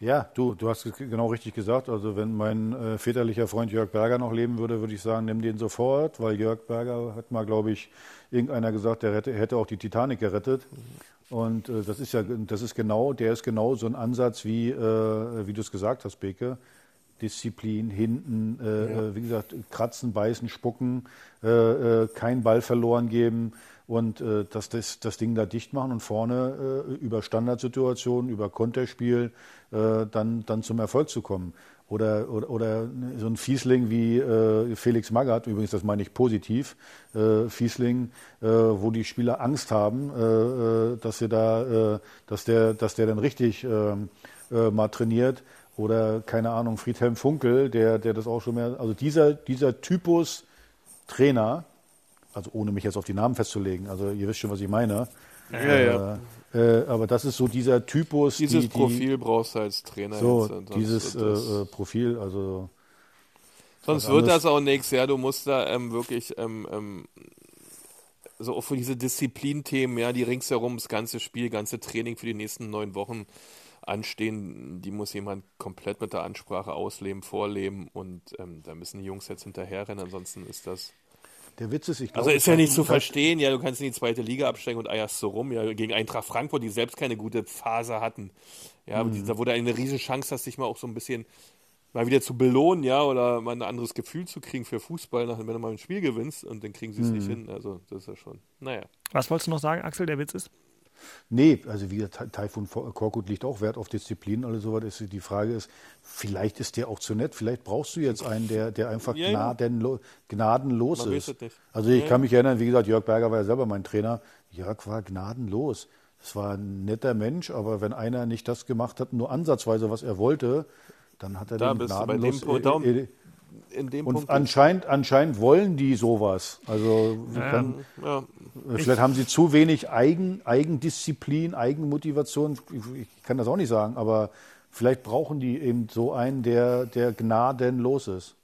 Ja, du, du hast genau richtig gesagt. Also wenn mein äh, väterlicher Freund Jörg Berger noch leben würde, würde ich sagen, nimm den sofort, weil Jörg Berger hat mal, glaube ich, irgendeiner gesagt, der hätte, hätte auch die Titanic gerettet. Und äh, das ist ja, das ist genau, der ist genau so ein Ansatz wie, äh, wie du es gesagt hast, Beke. Disziplin hinten, äh, äh, wie gesagt, kratzen, beißen, spucken, äh, äh, kein Ball verloren geben und äh, das, das, das Ding da dicht machen und vorne äh, über Standardsituationen, über Konterspiel äh, dann, dann zum Erfolg zu kommen. Oder, oder, oder so ein Fiesling wie äh, Felix Magath, übrigens, das meine ich positiv, äh, Fiesling, äh, wo die Spieler Angst haben, äh, äh, dass sie da, äh, dass der, dass der dann richtig äh, äh, mal trainiert. Oder keine Ahnung, Friedhelm Funkel, der, der das auch schon mehr, also dieser, dieser Typus Trainer, also ohne mich jetzt auf die Namen festzulegen, also ihr wisst schon, was ich meine. Ja, ja. Äh, aber das ist so dieser Typus. Dieses die, die, Profil brauchst du als Trainer. So, jetzt, dieses äh, äh, Profil, also. Sonst wird das auch nichts, ja. Du musst da ähm, wirklich ähm, ähm, so auch für diese Disziplinthemen, ja, die ringsherum das ganze Spiel, ganze Training für die nächsten neun Wochen anstehen, die muss jemand komplett mit der Ansprache ausleben, vorleben und ähm, da müssen die Jungs jetzt hinterherrennen, ansonsten ist das. Der Witz ist, ich Also glaube, ist ja nicht zu verstehen, ja, du kannst in die zweite Liga absteigen und eierst so rum, ja, gegen Eintracht Frankfurt, die selbst keine gute Phase hatten. Ja, die- da wurde eine riesige Chance, dass dich mal auch so ein bisschen mal wieder zu belohnen, ja, oder mal ein anderes Gefühl zu kriegen für Fußball, wenn du mal ein Spiel gewinnst und dann kriegen sie es nicht hin. Also das ist ja schon, naja. Was wolltest du noch sagen, Axel, der Witz ist? Nee, also wie gesagt, Taifun Korkut liegt auch Wert auf Disziplin, alles sowas. Ist, die Frage ist, vielleicht ist der auch zu nett, vielleicht brauchst du jetzt einen, der, der einfach Ja, gnadenlo gnadenlos Man ist. Also ich Ja, kann mich erinnern, wie gesagt, Jörg Berger war ja selber mein Trainer. Jörg war gnadenlos. Es war ein netter Mensch, aber wenn einer nicht das gemacht hat, nur ansatzweise, was er wollte, dann hat er Da den gnadenlos. In dem und Punkt. anscheinend, anscheinend wollen die sowas. Also kann, ja. vielleicht haben sie zu wenig Eigen, Eigendisziplin, Eigenmotivation. Ich, ich kann das auch nicht sagen, aber vielleicht brauchen die eben so einen, der, der gnadenlos ist.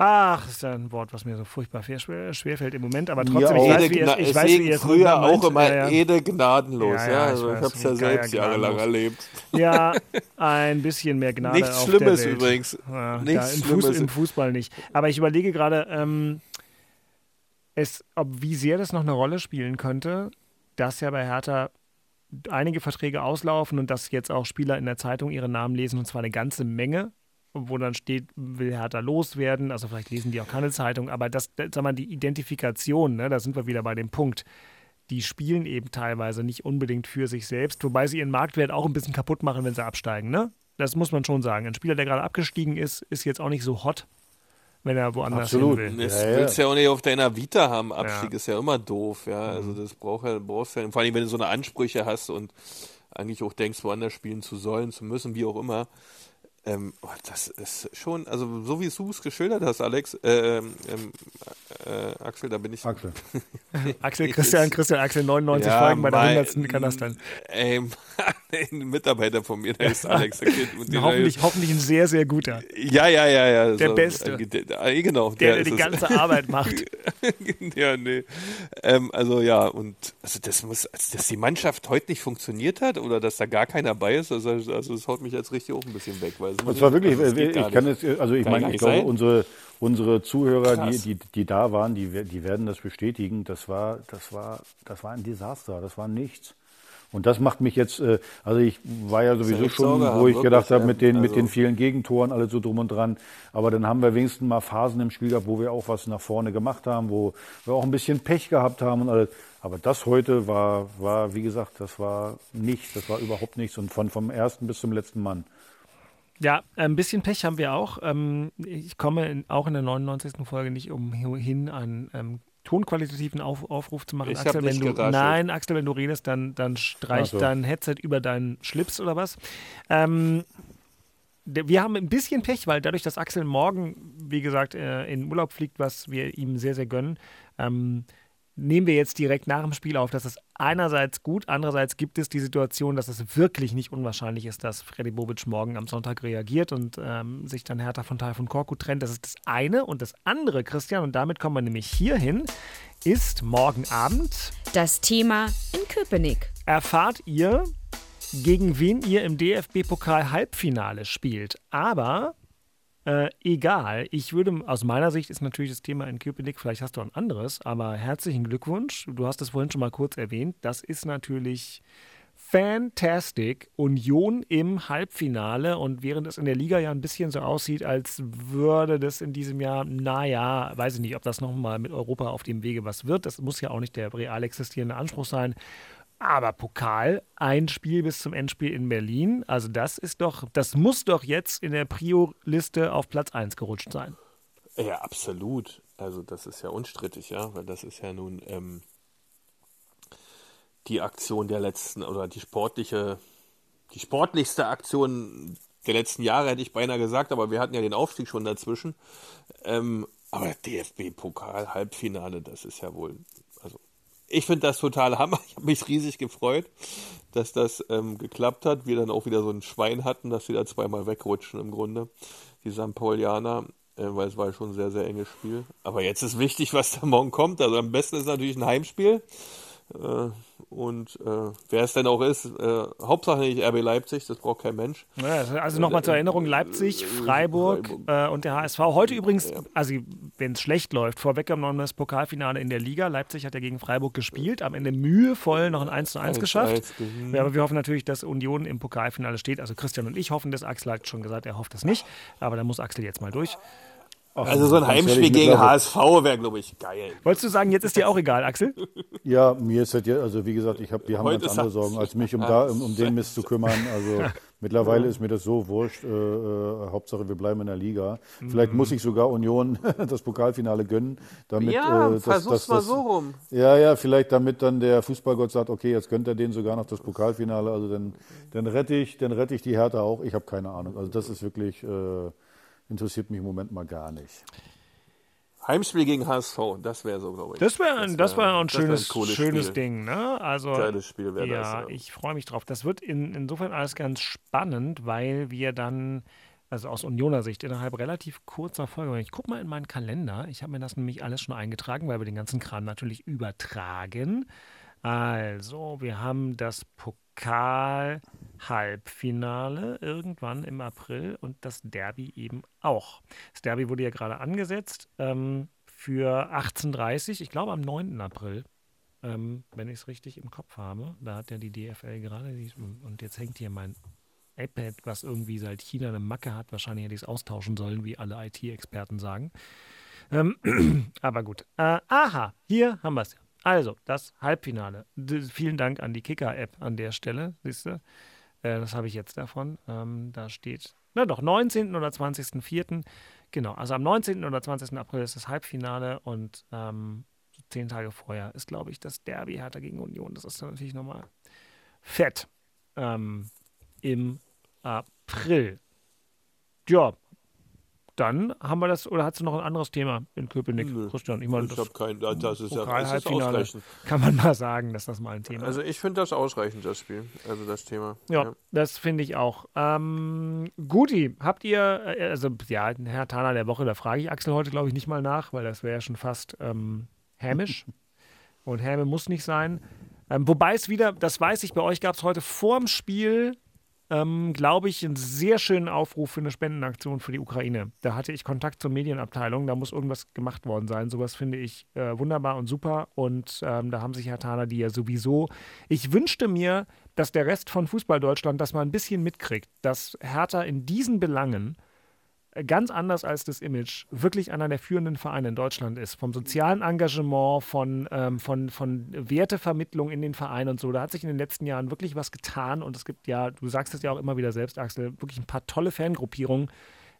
Ach, das ist ja ein Wort, was mir so furchtbar schwer, schwer, schwerfällt im Moment, aber trotzdem, ich auch. weiß, wie es, ich weiß, wie es früher auch immer Ja, ja. Ede gnadenlos. Ja, Ja, ja, ich also ich weiß, habe es ja selbst jahrelang erlebt. Ja, ein bisschen mehr Gnade Nichts Schlimmes übrigens. Ja, Nichts im, Fuß, Schlimmes. Im Fußball nicht. Aber ich überlege gerade, ähm, es, ob, wie sehr das noch eine Rolle spielen könnte, dass ja bei Hertha einige Verträge auslaufen und dass jetzt auch Spieler in der Zeitung ihre Namen lesen und zwar eine ganze Menge, wo dann steht, will Hertha loswerden. Also vielleicht lesen die auch keine Zeitung, aber das, das sag mal, die Identifikation, ne, da sind wir wieder bei dem Punkt. Die spielen eben teilweise nicht unbedingt für sich selbst, wobei sie ihren Marktwert auch ein bisschen kaputt machen, wenn sie absteigen. Ne? Das muss man schon sagen. Ein Spieler, der gerade abgestiegen ist, ist jetzt auch nicht so hot, wenn er woanders Absolut. hin will. Das Ja, ja. willst du ja auch nicht auf deiner Vita haben. Abstieg Ja. ist ja immer doof, ja. Also Mhm. das braucht ja, brauchst ja, vor allem wenn du so eine Ansprüche hast und eigentlich auch denkst, woanders spielen zu sollen, zu müssen, wie auch immer. Ähm, oh, das ist schon, also so wie du es geschildert hast, Alex, äh, ähm, äh, Axel, da bin ich. Axel. Axel, Christian, Christian, Axel, 99 Ja, Folgen bei der mein- 100. kann das dann. Ey, ein Mitarbeiter von mir, der ist Alex. Der mit dem- hoffentlich, hoffentlich ein sehr, sehr guter. Ja, ja, ja, ja. Der so, Beste. äh, Der, der, äh, genau. Der, der ist die es. ganze Arbeit macht. ja, nee. Ähm, also ja, und also das muss, also, dass die Mannschaft heute nicht funktioniert hat oder dass da gar keiner bei ist, also, also das haut mich jetzt richtig auch ein bisschen weg. Weil Das war wirklich, also, es geht ich gar kann nicht. es, also ich Kann meine, ich glaube, sein. unsere, unsere Zuhörer, die, die, die da waren, die, die werden das bestätigen. Das war, das war, das war ein Desaster. Das war nichts. Und das macht mich jetzt, äh, also ich war ja sowieso schon, wo ich gedacht habe, mit den, ja. mit Also- den vielen Gegentoren, alles so drum und dran. Aber dann haben wir wenigstens mal Phasen im Spiel gehabt, wo wir auch was nach vorne gemacht haben, wo wir auch ein bisschen Pech gehabt haben und alles. Aber das heute war, war, wie gesagt, das war nichts, das war überhaupt nichts. Und von, vom ersten bis zum letzten Mann. Ja, ein bisschen Pech haben wir auch. Ähm, Ich komme in, auch in der 99. Folge nicht umhin, einen ähm, tonqualitativen Auf, Aufruf zu machen. Ich Axel, wenn nicht du, geraschelt. nein, Axel, wenn du redest, dann, dann streich Ach so. dein Headset über deinen Schlips oder was. Ähm, wir haben ein bisschen Pech, weil dadurch, dass Axel morgen, wie gesagt, äh, in Urlaub fliegt, was wir ihm sehr, sehr gönnen, ähm, nehmen wir jetzt direkt nach dem Spiel auf. Das ist einerseits gut, andererseits gibt es die Situation, dass es wirklich nicht unwahrscheinlich ist, dass Freddy Bobic morgen am Sonntag reagiert und ähm, sich dann Hertha von Teil von Korku trennt. Das ist das eine. Und das andere, Christian, und damit kommen wir nämlich hierhin, ist morgen Abend Das Thema in Köpenick. erfahrt ihr, gegen wen ihr im DFB-Pokal-Halbfinale spielt. Aber äh, egal, ich würde, aus meiner Sicht ist natürlich das Thema in Köpenick, vielleicht hast du ein anderes, aber herzlichen Glückwunsch. Du hast es vorhin schon mal kurz erwähnt. Das ist natürlich fantastic. Union im Halbfinale und während es in der Liga ja ein bisschen so aussieht, als würde das in diesem Jahr, naja, weiß ich nicht, ob das nochmal mit Europa auf dem Wege was wird. Das muss ja auch nicht der real existierende Anspruch sein. Aber Pokal, ein Spiel bis zum Endspiel in Berlin. Also das ist doch, das muss doch jetzt in der Prio-Liste auf Platz 1 gerutscht sein. Ja, absolut. Also das ist ja unstrittig, ja, weil das ist ja nun ähm, die Aktion der letzten oder die sportliche, die sportlichste Aktion der letzten Jahre, hätte ich beinahe gesagt, aber wir hatten ja den Aufstieg schon dazwischen. Ähm, aber DFB-Pokal, Halbfinale, das ist ja wohl, ich finde das total Hammer. Ich habe mich riesig gefreut, dass das ähm, geklappt hat. Wir dann auch wieder so ein Schwein hatten, dass wir da zweimal wegrutschen im Grunde, die St. Paulianer, äh, weil es war schon ein sehr, sehr enges Spiel. Aber jetzt ist wichtig, was da morgen kommt. Also am besten ist natürlich ein Heimspiel. Äh, und äh, wer es denn auch ist, äh, Hauptsache nicht RB Leipzig, das braucht kein Mensch. Ja, also nochmal zur Erinnerung, Leipzig, Freiburg äh, und der HSV. Heute übrigens, also wenn es schlecht läuft, vorweggenommen das Pokalfinale in der Liga. Leipzig hat ja gegen Freiburg gespielt, am Ende mühevoll noch ein 1 zu 1 1 geschafft. 1. Ja, aber wir hoffen natürlich, dass Union im Pokalfinale steht. Also Christian und ich hoffen das. Axel hat schon gesagt, er hofft das nicht. Aber da muss Axel jetzt mal durch. Also so ein Heimspiel gegen HSV wäre, glaube ich, geil. Wolltest du sagen, jetzt ist dir auch egal, Axel? Ja, mir ist das ja, also wie gesagt, ich habe, die haben Heute ganz andere er- Sorgen, als mich um, da, um, um den Mist zu kümmern. Also mittlerweile ist mir das so wurscht. Äh, äh, Hauptsache, wir bleiben in der Liga. Vielleicht muss ich sogar Union das Pokalfinale gönnen, damit Ja, äh, das, versuch's das, mal das, so rum. Ja, ja, vielleicht damit dann der Fußballgott sagt, okay, jetzt gönnt er denen sogar noch das Pokalfinale. Also dann, dann rette ich, dann rette ich die Hertha auch. Ich habe keine Ahnung. Also das ist wirklich äh, interessiert mich im Moment mal gar nicht. Heimspiel gegen HSV, das wäre so, glaube ich. Das wäre ein, das wär ein das wär schönes, cooles schönes Spiel. Ding, ne? Also, Geiles Spiel wäre ja, das, ja. ich freue mich drauf. Das wird in, insofern alles ganz spannend, weil wir dann, also aus Unioner Sicht, innerhalb relativ kurzer Folge, ich gucke mal in meinen Kalender, ich habe mir das nämlich alles schon eingetragen, weil wir den ganzen Kram natürlich übertragen. Also, wir haben das Pokal-Halbfinale irgendwann im April und das Derby eben auch. Das Derby wurde ja gerade angesetzt ähm, für 18.30 ich glaube am 9. April, ähm, wenn ich es richtig im Kopf habe. Da hat ja die DFL gerade, und jetzt hängt hier mein iPad, was irgendwie seit China eine Macke hat. Wahrscheinlich hätte ich es austauschen sollen, wie alle IT-Experten sagen. Ähm, aber gut. Äh, aha, hier haben wir es. Also, das Halbfinale. D vielen Dank an die Kicker-App an der Stelle, siehst du. Äh, das habe ich jetzt davon. Ähm, da steht, na doch, 19. oder 20.04. Genau, also am 19. oder 20. April ist das Halbfinale und ähm, zehn Tage vorher ist, glaube ich, das Derby Hertha gegen Union. Das ist natürlich nochmal fett ähm, im April. Ja, dann haben wir das, oder hast du noch ein anderes Thema in Köpenick, Nö. Christian? Ich meine, Ich habe kein, das ist ja das ist ausreichend. kann man mal sagen, dass das mal ein Thema ist. Also ich finde das ausreichend, das Spiel, also das Thema. Ja, das finde ich auch. Ähm, Guti, habt ihr, äh, also ja, Herr Thaler der Woche, da frage ich Axel heute, glaube ich, nicht mal nach, weil das wäre ja schon fast ähm, hämisch. Und Häme muss nicht sein. Ähm, wobei es wieder, das weiß ich, bei euch gab es heute vorm Spiel, ähm, glaube ich, einen sehr schönen Aufruf für eine Spendenaktion für die Ukraine. Da hatte ich Kontakt zur Medienabteilung, da muss irgendwas gemacht worden sein. Sowas finde ich äh, wunderbar und super. Und ähm, da haben sich Herr Thaler, die ja sowieso. Ich wünschte mir, dass der Rest von Fußball Deutschland das mal ein bisschen mitkriegt, dass Hertha in diesen Belangen ganz anders als das Image, wirklich einer der führenden Vereine in Deutschland ist. Vom sozialen Engagement, von, ähm, von, von Wertevermittlung in den Vereinen und so. Da hat sich in den letzten Jahren wirklich was getan und es gibt ja, du sagst es ja auch immer wieder selbst, Axel, wirklich ein paar tolle Fangruppierungen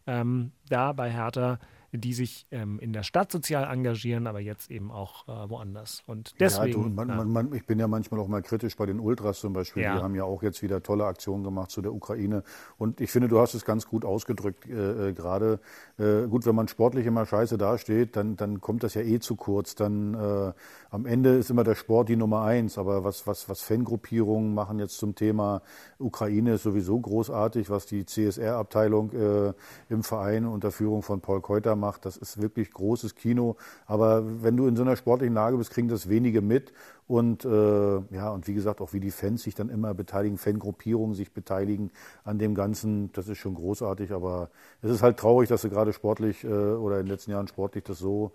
ähm, da bei Hertha, die sich ähm, in der Stadt sozial engagieren, aber jetzt eben auch äh, woanders. Und deswegen. Ja, du, man, ja. man, man, ich bin ja manchmal auch mal kritisch bei den Ultras zum Beispiel. Ja. Die haben ja auch jetzt wieder tolle Aktionen gemacht zu der Ukraine. Und ich finde, du hast es ganz gut ausgedrückt äh, äh, gerade. Äh, gut, wenn man sportlich immer scheiße dasteht, dann, dann kommt das ja eh zu kurz. Dann äh, am Ende ist immer der Sport die Nummer eins. Aber was, was, was Fangruppierungen machen jetzt zum Thema Ukraine ist sowieso großartig, was die CSR-Abteilung äh, im Verein unter Führung von Paul Keuter macht. Das ist wirklich großes Kino. Aber wenn du in so einer sportlichen Lage bist, kriegen das wenige mit. Und äh, ja, und wie gesagt, auch wie die Fans sich dann immer beteiligen, Fangruppierungen sich beteiligen an dem Ganzen, das ist schon großartig. Aber es ist halt traurig, dass du gerade sportlich äh, oder in den letzten Jahren sportlich das so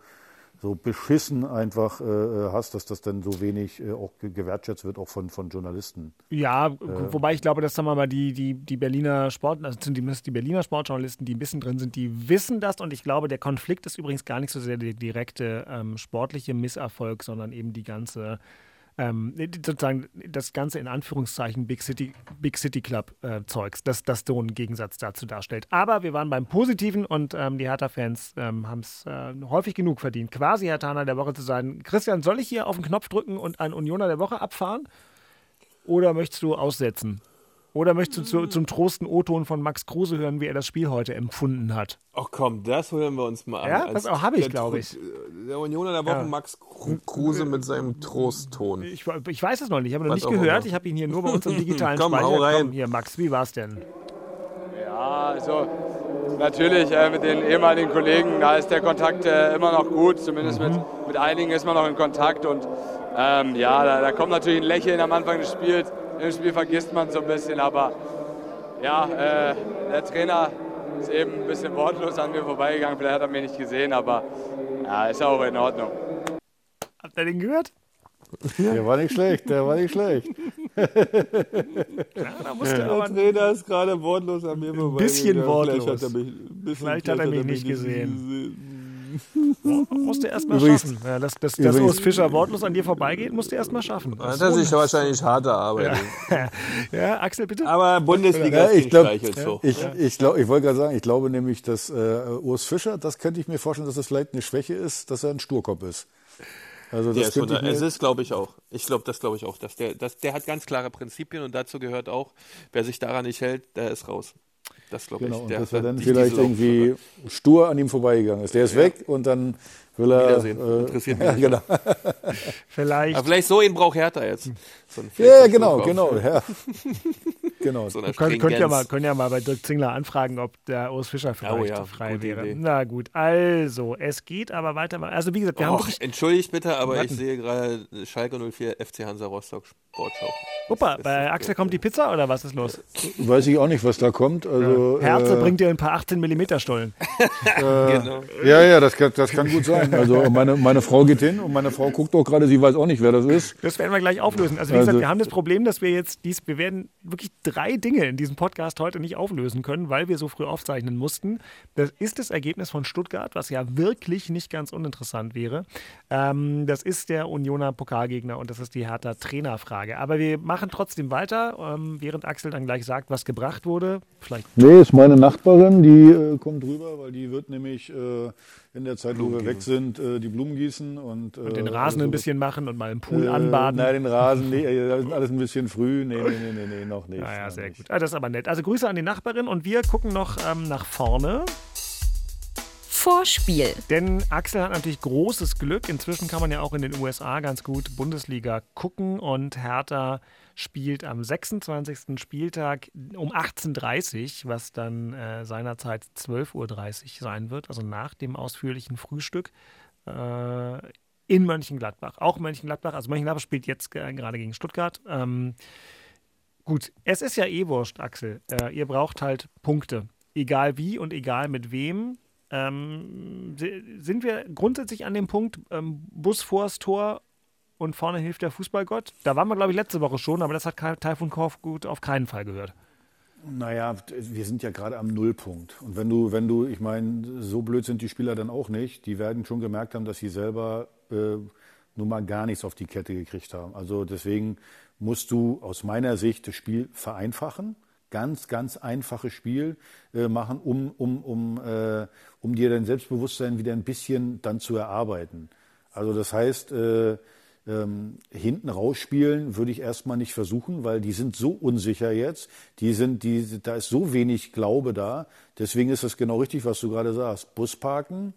so beschissen einfach äh, hast, dass das dann so wenig äh, auch ge- gewertschätzt wird, auch von, von Journalisten. Ja, wobei ich glaube, dass sagen wir mal die, die, die Berliner Sport, also zumindest die Berliner Sportjournalisten, die ein bisschen drin sind, die wissen das und ich glaube, der Konflikt ist übrigens gar nicht so sehr der direkte ähm, sportliche Misserfolg, sondern eben die ganze ähm, sozusagen das ganze in Anführungszeichen Big City, Big City Club äh, Zeugs, dass das so einen Gegensatz dazu darstellt. Aber wir waren beim Positiven und ähm, die Hertha-Fans ähm, haben es äh, häufig genug verdient, quasi Hertaner der Woche zu sein. Christian, soll ich hier auf den Knopf drücken und einen Unioner der Woche abfahren? Oder möchtest du aussetzen? Oder möchtest du zu, zum Trosten O-Ton von Max Kruse hören, wie er das Spiel heute empfunden hat? Ach komm, das hören wir uns mal an. Ja, das auch habe ich, glaube ich. Der Unioner der Woche, Ja. Max Kru- Kruse mit seinem Trostton. Ich, ich weiß es noch nicht, ich habe noch Was nicht gehört. immer. Ich habe ihn hier nur bei uns im digitalen Komm, Speicher. hau rein. Komm, hier, Max, wie war's denn? Ja, also natürlich äh, mit den ehemaligen Kollegen, da ist der Kontakt äh, immer noch gut. Zumindest mit, mit einigen ist man noch in Kontakt. Und ähm, ja, da, da kommt natürlich ein Lächeln am Anfang des Spiels. Im Spiel vergisst man so ein bisschen, aber ja, äh, der Trainer ist eben ein bisschen wortlos an mir vorbeigegangen. Vielleicht hat er mich nicht gesehen, aber ja, ist auch in Ordnung. Habt ihr den gehört? Der war nicht schlecht, der war nicht schlecht. da musste Der Trainer ist gerade wortlos an mir vorbeigegangen. bisschen Vielleicht wortlos. hat er mich, ein bisschen, Vielleicht hat er mich nicht nicht gesehen. Musst du erstmal schaffen. Ja, dass dass, dass Urs Fischer wortlos an dir vorbeigeht, musst du erstmal schaffen. Das, das ist wahrscheinlich harte Arbeit. Ja. ja, Axel, bitte. Aber Bundesliga ja, ich glaube, ich, ich, glaub, ich wollte gerade sagen, ich glaube nämlich, dass äh, Urs Fischer, das könnte ich mir vorstellen, dass das vielleicht eine Schwäche ist, dass er ein Sturkopf ist. Also das ist es ist, glaube ich, auch. Ich glaube, das glaube ich auch. Dass der, dass der hat ganz klare Prinzipien und dazu gehört auch, wer sich daran nicht hält, der ist raus. Das glaube genau, ich. Der, und dass er dann vielleicht irgendwie stur an ihm vorbeigegangen ist. Der ist ja. weg und dann will er. Wiedersehen. Äh, Interessiert mich. Ja, genau. vielleicht. Aber vielleicht so ihn braucht Hertha jetzt. So ja, genau, genau. Ja. genau. So könnt, könnt, ja mal, könnt ja mal bei Dirk Zingler anfragen, ob der Urs Fischer vielleicht oh ja, frei wäre. Idee. Na gut, also, es geht aber weiter. Also, wie gesagt, wir Och, haben. Entschuldigt bitte, aber warten. ich sehe gerade Schalke 04 FC Hansa Rostock Sportschau. Opa, bei Axel kommt die Pizza oder was ist los? Weiß ich auch nicht, was da kommt. Also, ja. Herze äh, bringt dir ein paar 18 mm Stollen. äh, genau. Ja, ja, das kann, das kann gut sein. Also meine, meine Frau geht hin und meine Frau guckt auch gerade, sie weiß auch nicht, wer das ist. Das werden wir gleich auflösen. Also wie also, gesagt, wir haben das Problem, dass wir jetzt dies, wir werden wirklich drei Dinge in diesem Podcast heute nicht auflösen können, weil wir so früh aufzeichnen mussten. Das ist das Ergebnis von Stuttgart, was ja wirklich nicht ganz uninteressant wäre. Ähm, das ist der Unioner Pokalgegner und das ist die Hertha Trainerfrage. Aber wir machen trotzdem weiter, ähm, während Axel dann gleich sagt, was gebracht wurde. Vielleicht. Nee, ist meine Nachbarin, die äh, kommt rüber, weil die wird nämlich äh, in der Zeit, Blumen wo wir weg sind, äh, die Blumen gießen und, und den äh, Rasen also, ein bisschen machen und mal im Pool äh, anbaden. Nein, den Rasen, nee, das ist alles ein bisschen früh. Nee, nee, nee, nee, nee noch nicht. Naja, sehr nicht. gut. Ah, das ist aber nett. Also Grüße an die Nachbarin und wir gucken noch ähm, nach vorne. Vorspiel. Denn Axel hat natürlich großes Glück. Inzwischen kann man ja auch in den USA ganz gut Bundesliga gucken und Hertha spielt am 26. Spieltag um 18.30 Uhr, was dann äh, seinerzeit 12.30 Uhr sein wird, also nach dem ausführlichen Frühstück. Äh, in Mönchengladbach. Auch Mönchengladbach. Also Mönchengladbach spielt jetzt gerade gegen Stuttgart. Ähm, gut, es ist ja eh wurscht, Axel. Äh, ihr braucht halt Punkte. Egal wie und egal mit wem. Ähm, sind wir grundsätzlich an dem Punkt, ähm, Bus vors Tor und vorne hilft der Fußballgott? Da waren wir, glaube ich, letzte Woche schon, aber das hat Taifun Korfgut auf keinen Fall gehört. Naja, wir sind ja gerade am Nullpunkt. Und wenn du, wenn du, ich meine, so blöd sind die Spieler dann auch nicht. Die werden schon gemerkt haben, dass sie selber äh, nun mal gar nichts auf die Kette gekriegt haben. Also deswegen musst du aus meiner Sicht das Spiel vereinfachen ganz, ganz einfaches Spiel äh, machen, um, um, um, äh, um dir dein Selbstbewusstsein wieder ein bisschen dann zu erarbeiten. Also das heißt, äh, ähm, hinten rausspielen würde ich erstmal nicht versuchen, weil die sind so unsicher jetzt. Die sind, die, da ist so wenig Glaube da. Deswegen ist es genau richtig, was du gerade sagst. Bus parken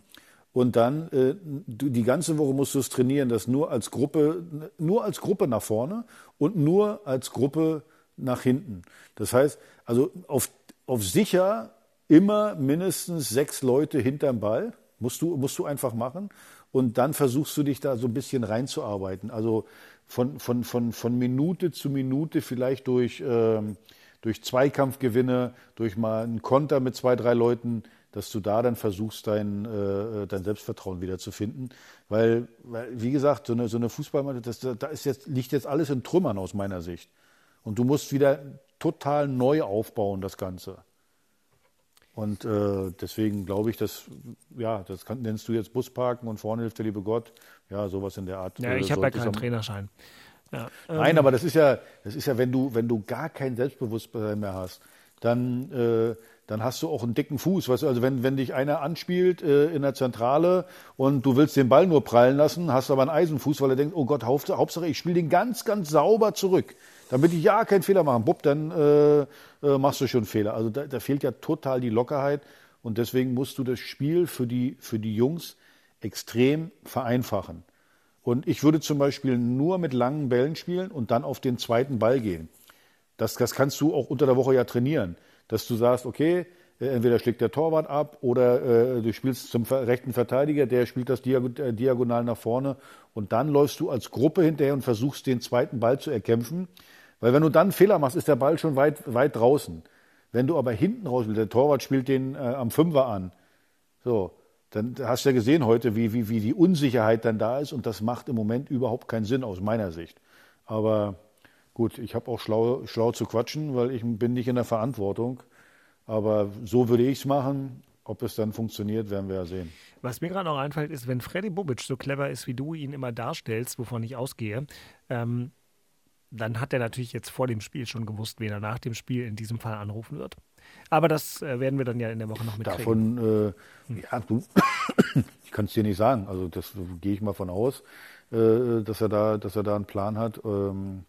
und dann äh, du, die ganze Woche musst du es trainieren, das nur als Gruppe, nur als Gruppe nach vorne und nur als Gruppe nach hinten. Das heißt, also auf, auf sicher immer mindestens sechs Leute hinterm Ball, musst du, musst du einfach machen. Und dann versuchst du dich da so ein bisschen reinzuarbeiten. Also von, von, von, von Minute zu Minute vielleicht durch, ähm, durch Zweikampfgewinne, durch mal einen Konter mit zwei, drei Leuten, dass du da dann versuchst, dein, äh, dein Selbstvertrauen wieder zu finden. Weil, weil wie gesagt, so eine, so eine Fußballmannschaft, da ist jetzt, liegt jetzt alles in Trümmern aus meiner Sicht. Und du musst wieder total neu aufbauen, das Ganze. Und äh, deswegen glaube ich, dass, ja, das kann, nennst du jetzt Busparken und vorne hilft der liebe Gott. Ja, sowas in der Art. Ja, ich habe ja keinen Trainerschein. Ja, Nein, ähm. aber das ist ja, das ist ja, wenn du, wenn du gar kein Selbstbewusstsein mehr hast, dann, äh, dann hast du auch einen dicken Fuß. Weißt du? Also wenn, wenn dich einer anspielt äh, in der Zentrale und du willst den Ball nur prallen lassen, hast aber einen Eisenfuß, weil er denkt, oh Gott, Hauptsache ich spiele den ganz, ganz sauber zurück damit ich ja keinen Fehler machen. Bub, dann äh, äh, machst du schon Fehler. Also da, da, fehlt ja total die Lockerheit und deswegen musst du das Spiel für die, für die Jungs extrem vereinfachen. Und ich würde zum Beispiel nur mit langen Bällen spielen und dann auf den zweiten Ball gehen. Das, das kannst du auch unter der Woche ja trainieren, dass du sagst, okay, äh, entweder schlägt der Torwart ab oder äh, du spielst zum rechten Verteidiger, der spielt das äh, diagonal nach vorne und dann läufst du als Gruppe hinterher und versuchst den zweiten Ball zu erkämpfen. Weil wenn du dann einen Fehler machst, ist der Ball schon weit, weit draußen. Wenn du aber hinten raus willst, der Torwart spielt den äh, am Fünfer an, so, dann hast du ja gesehen heute, wie, wie, wie die Unsicherheit dann da ist und das macht im Moment überhaupt keinen Sinn aus meiner Sicht. Aber gut, ich habe auch schlau, schlau zu quatschen, weil ich bin nicht in der Verantwortung. Aber so würde ich es machen. ob es dann funktioniert, werden wir ja sehen. Was mir gerade noch einfällt, ist, wenn Freddy Bubic so clever ist, wie du ihn immer darstellst, wovon ich ausgehe, ähm, dann hat er natürlich jetzt vor dem Spiel schon gewusst, wen er nach dem Spiel in diesem Fall anrufen wird. Aber das äh, werden wir dann ja in der Woche noch mitkriegen. Davon, äh, ja, du, ich kann es dir nicht sagen. Also das gehe ich mal von aus, äh, dass er da, dass er da einen Plan hat. Ähm,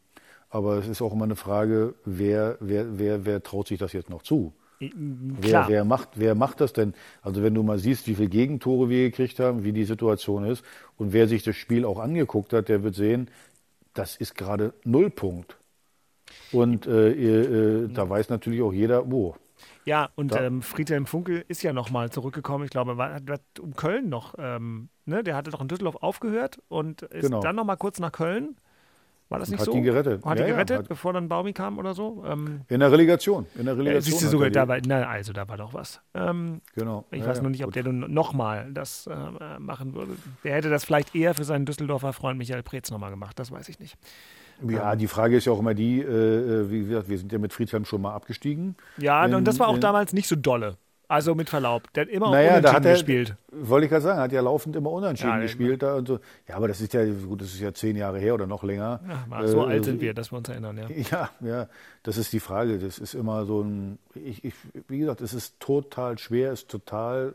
aber es ist auch immer eine Frage, wer, wer, wer, wer traut sich das jetzt noch zu? Wer, wer, macht, wer macht das denn? Also wenn du mal siehst, wie viele Gegentore wir gekriegt haben, wie die Situation ist und wer sich das Spiel auch angeguckt hat, der wird sehen, das ist gerade Nullpunkt. Und äh, äh, da weiß natürlich auch jeder, wo. Ja, und ähm, Friedhelm Funkel ist ja nochmal zurückgekommen. Ich glaube, er hat um Köln noch, ähm, ne? der hatte doch in Düsseldorf aufgehört und ist genau. dann nochmal kurz nach Köln. War das nicht hat so? Hat die gerettet. Hat ja, die gerettet, ja, hat bevor dann Baumi kam oder so? Ähm, in der Relegation. In der Relegation. Äh, siehst du sogar, da war, na, also da war doch was. Ähm, genau. Ich weiß nur nicht, ob gut. der nochmal das äh, machen würde. Der hätte das vielleicht eher für seinen Düsseldorfer Freund Michael Preetz nochmal gemacht, das weiß ich nicht. Ja, die Frage ist ja auch immer die, äh, wie gesagt, wir sind ja mit Friedhelm schon mal abgestiegen. Ja, in, und das war auch damals nicht so dolle. Also mit Verlaub. Der hat immer naja, unentschieden da hat er, gespielt. Wollte ich gerade sagen, hat ja laufend immer unentschieden Ja, gespielt. Da und so. Ja, aber das ist ja, gut, das ist ja zehn Jahre her oder noch länger. Ja, so Äh, alt sind wir, dass wir uns erinnern, ja. Ja, ja, das ist die Frage. Das ist immer so ein, ich, ich, wie gesagt, es ist total schwer, es ist total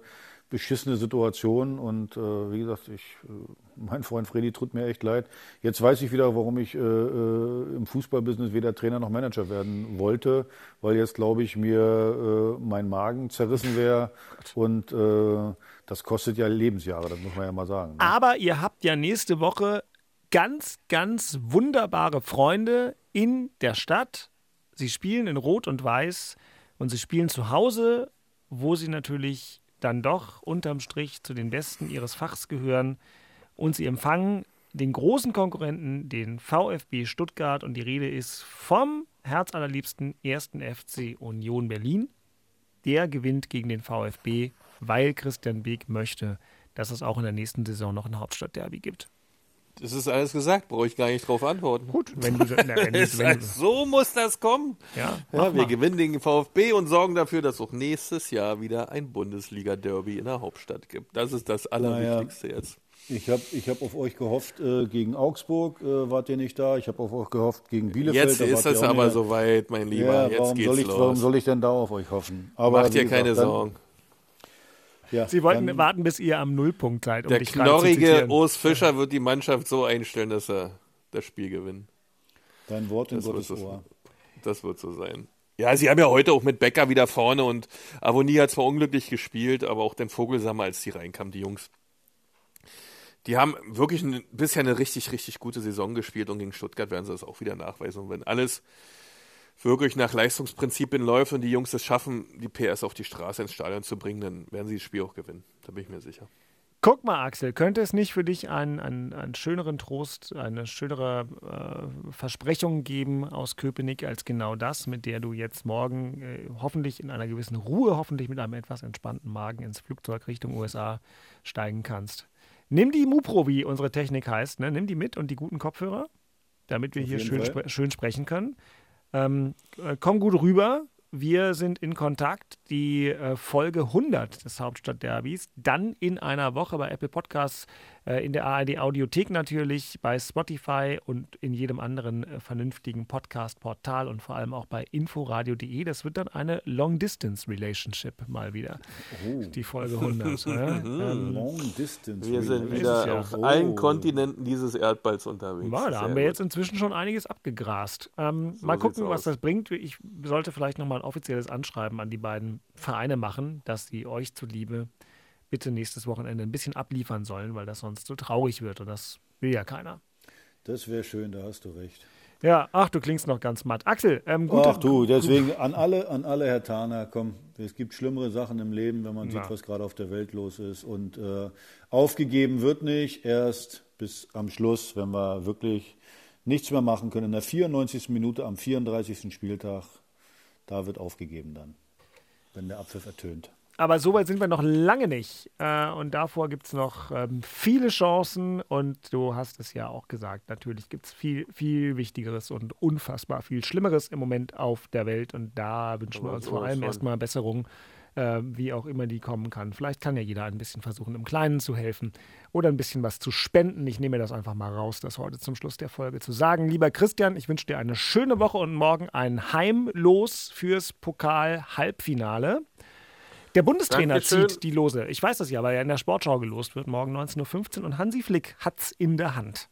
äh, beschissene Situation und äh, wie gesagt, ich, äh, mein Freund Freddy tut mir echt leid. Jetzt weiß ich wieder, warum ich äh, äh, im Fußballbusiness weder Trainer noch Manager werden wollte, weil jetzt glaube ich mir äh, mein Magen zerrissen wäre und äh, das kostet ja Lebensjahre, das muss man ja mal sagen. Ne? Aber ihr habt ja nächste Woche ganz, ganz wunderbare Freunde in der Stadt. Sie spielen in Rot und Weiß und sie spielen zu Hause, wo sie natürlich dann doch unterm Strich zu den Besten ihres Fachs gehören. Und sie empfangen den großen Konkurrenten, den VfB Stuttgart. Und die Rede ist vom herzallerliebsten ersten FC Union Berlin. Der gewinnt gegen den VfB, weil Christian Beek möchte, dass es auch in der nächsten Saison noch ein Hauptstadtderby gibt. Das ist alles gesagt, brauche ich gar nicht drauf antworten. Gut, wenn du, na, wenn, du- wenn du so muss das kommen. ja, Ja, wir mal. gewinnen den VfB und sorgen dafür, dass auch nächstes Jahr wieder ein Bundesliga-Derby in der Hauptstadt gibt. Das ist das Allerwichtigste jetzt. Ich habe ich hab auf euch gehofft, äh, gegen Augsburg äh, wart ihr nicht da. Ich habe auf euch gehofft, gegen Bielefeld. Jetzt da ist es aber soweit, mein Lieber. Ja, jetzt warum, geht's soll ich, los. warum soll ich denn da auf euch hoffen? Aber Mach wie dir gesagt, keine dann- Sorgen. Ja, Sie wollten dann, warten, bis ihr am Nullpunkt seid, um Der knorrige. Urs Fischer wird die Mannschaft so einstellen, dass er das Spiel gewinnt. Dein Wort in Das wird, Gottes so, Ohr. das wird so sein. Ja, sie haben ja heute auch mit Becker wieder vorne und Avonie hat zwar unglücklich gespielt, aber auch den Vogelsammer, als die reinkamen, die Jungs. Die haben wirklich ein, bisher eine richtig, richtig gute Saison gespielt und gegen Stuttgart werden sie das auch wieder nachweisen. Und wenn alles wirklich nach Leistungsprinzipien läuft und die Jungs es schaffen, die PS auf die Straße ins Stadion zu bringen, dann werden sie das Spiel auch gewinnen. Da bin ich mir sicher. Guck mal, Axel, könnte es nicht für dich einen, einen, einen schöneren Trost, eine schönere äh, Versprechung geben aus Köpenick als genau das, mit der du jetzt morgen äh, hoffentlich in einer gewissen Ruhe, hoffentlich mit einem etwas entspannten Magen ins Flugzeug Richtung USA steigen kannst? Nimm die Mupro, wie unsere Technik heißt, ne? nimm die mit und die guten Kopfhörer, damit wir Auf hier schön, spre schön sprechen können. Ähm, äh, komm gut rüber. Wir sind in Kontakt. Die äh, Folge 100 des Hauptstadtderbys. Dann in einer Woche bei Apple Podcasts, in der ARD Audiothek natürlich, bei Spotify und in jedem anderen äh, vernünftigen Podcast-Portal und vor allem auch bei inforadio.de. Das wird dann eine Long-Distance-Relationship mal wieder. Die Folge 100. ja. ähm, Long Distance. Wir sind Relationship. wieder ja. auf Oh. allen Kontinenten dieses Erdballs unterwegs. Ja, da Sehr haben wir gut. jetzt inzwischen schon einiges abgegrast. Ähm, So mal gucken, was aus. das bringt. Ich sollte vielleicht nochmal ein offizielles Anschreiben an die beiden Vereine machen, dass sie euch zuliebe bitte nächstes Wochenende ein bisschen abliefern sollen, weil das sonst so traurig wird und das will ja keiner. Das wäre schön, da hast du recht. Ja, ach, du klingst noch ganz matt. Axel, ähm, gut. Ach du, deswegen an alle, an alle, Herr Thaner, komm, es gibt schlimmere Sachen im Leben, wenn man Na. sieht, was gerade auf der Welt los ist. Und äh, aufgegeben wird nicht, erst bis am Schluss, wenn wir wirklich nichts mehr machen können. In der 94. Minute am 34. Spieltag, da wird aufgegeben dann, wenn der Abpfiff ertönt. Aber so weit sind wir noch lange nicht. Äh, und davor gibt es noch ähm, viele Chancen. Und du hast es ja auch gesagt, natürlich gibt es viel, viel Wichtigeres und unfassbar viel Schlimmeres im Moment auf der Welt. Und da wünschen wir uns vor allem erstmal Besserung äh, wie auch immer die kommen kann. Vielleicht kann ja jeder ein bisschen versuchen, im Kleinen zu helfen oder ein bisschen was zu spenden. Ich nehme das einfach mal raus, das heute zum Schluss der Folge zu sagen. Lieber Christian, ich wünsche dir eine schöne Woche und morgen ein Heimlos fürs Pokal-Halbfinale. Der Bundestrainer Dankeschön. zieht die Lose. Ich weiß das ja, weil er in der Sportschau gelost wird, morgen 19.15 Uhr. Und Hansi Flick hat's in der Hand.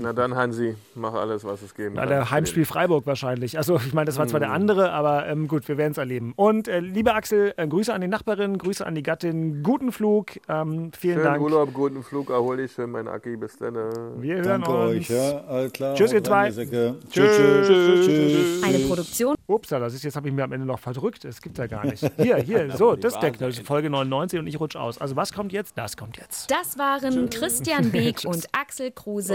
Na dann, Hansi, mach alles, was es geben Na, kann. der Heimspiel Freiburg wahrscheinlich. Also ich meine, das war zwar der andere, aber ähm, gut, wir werden es erleben. Und äh, lieber Axel, äh, Grüße an die Nachbarin, Grüße an die Gattin, guten Flug, ähm, vielen Schönen Dank. Urlaub, guten Flug, erhol dich schön, mein Aki, bis dann. äh. Wir hören Danke uns. euch, ja, alles klar. Tschüss, ihr zwei. Tschüss. Tschüss, tschüss, tschüss. Eine Produktion Upsa, das ist jetzt habe ich mir am Ende noch verdrückt. Das gibt's ja gar nicht. Hier, hier, so, das ist der Folge 99 und ich rutsch aus. Also was kommt jetzt? Das kommt jetzt. Das waren Christian Beek und Axel Kruse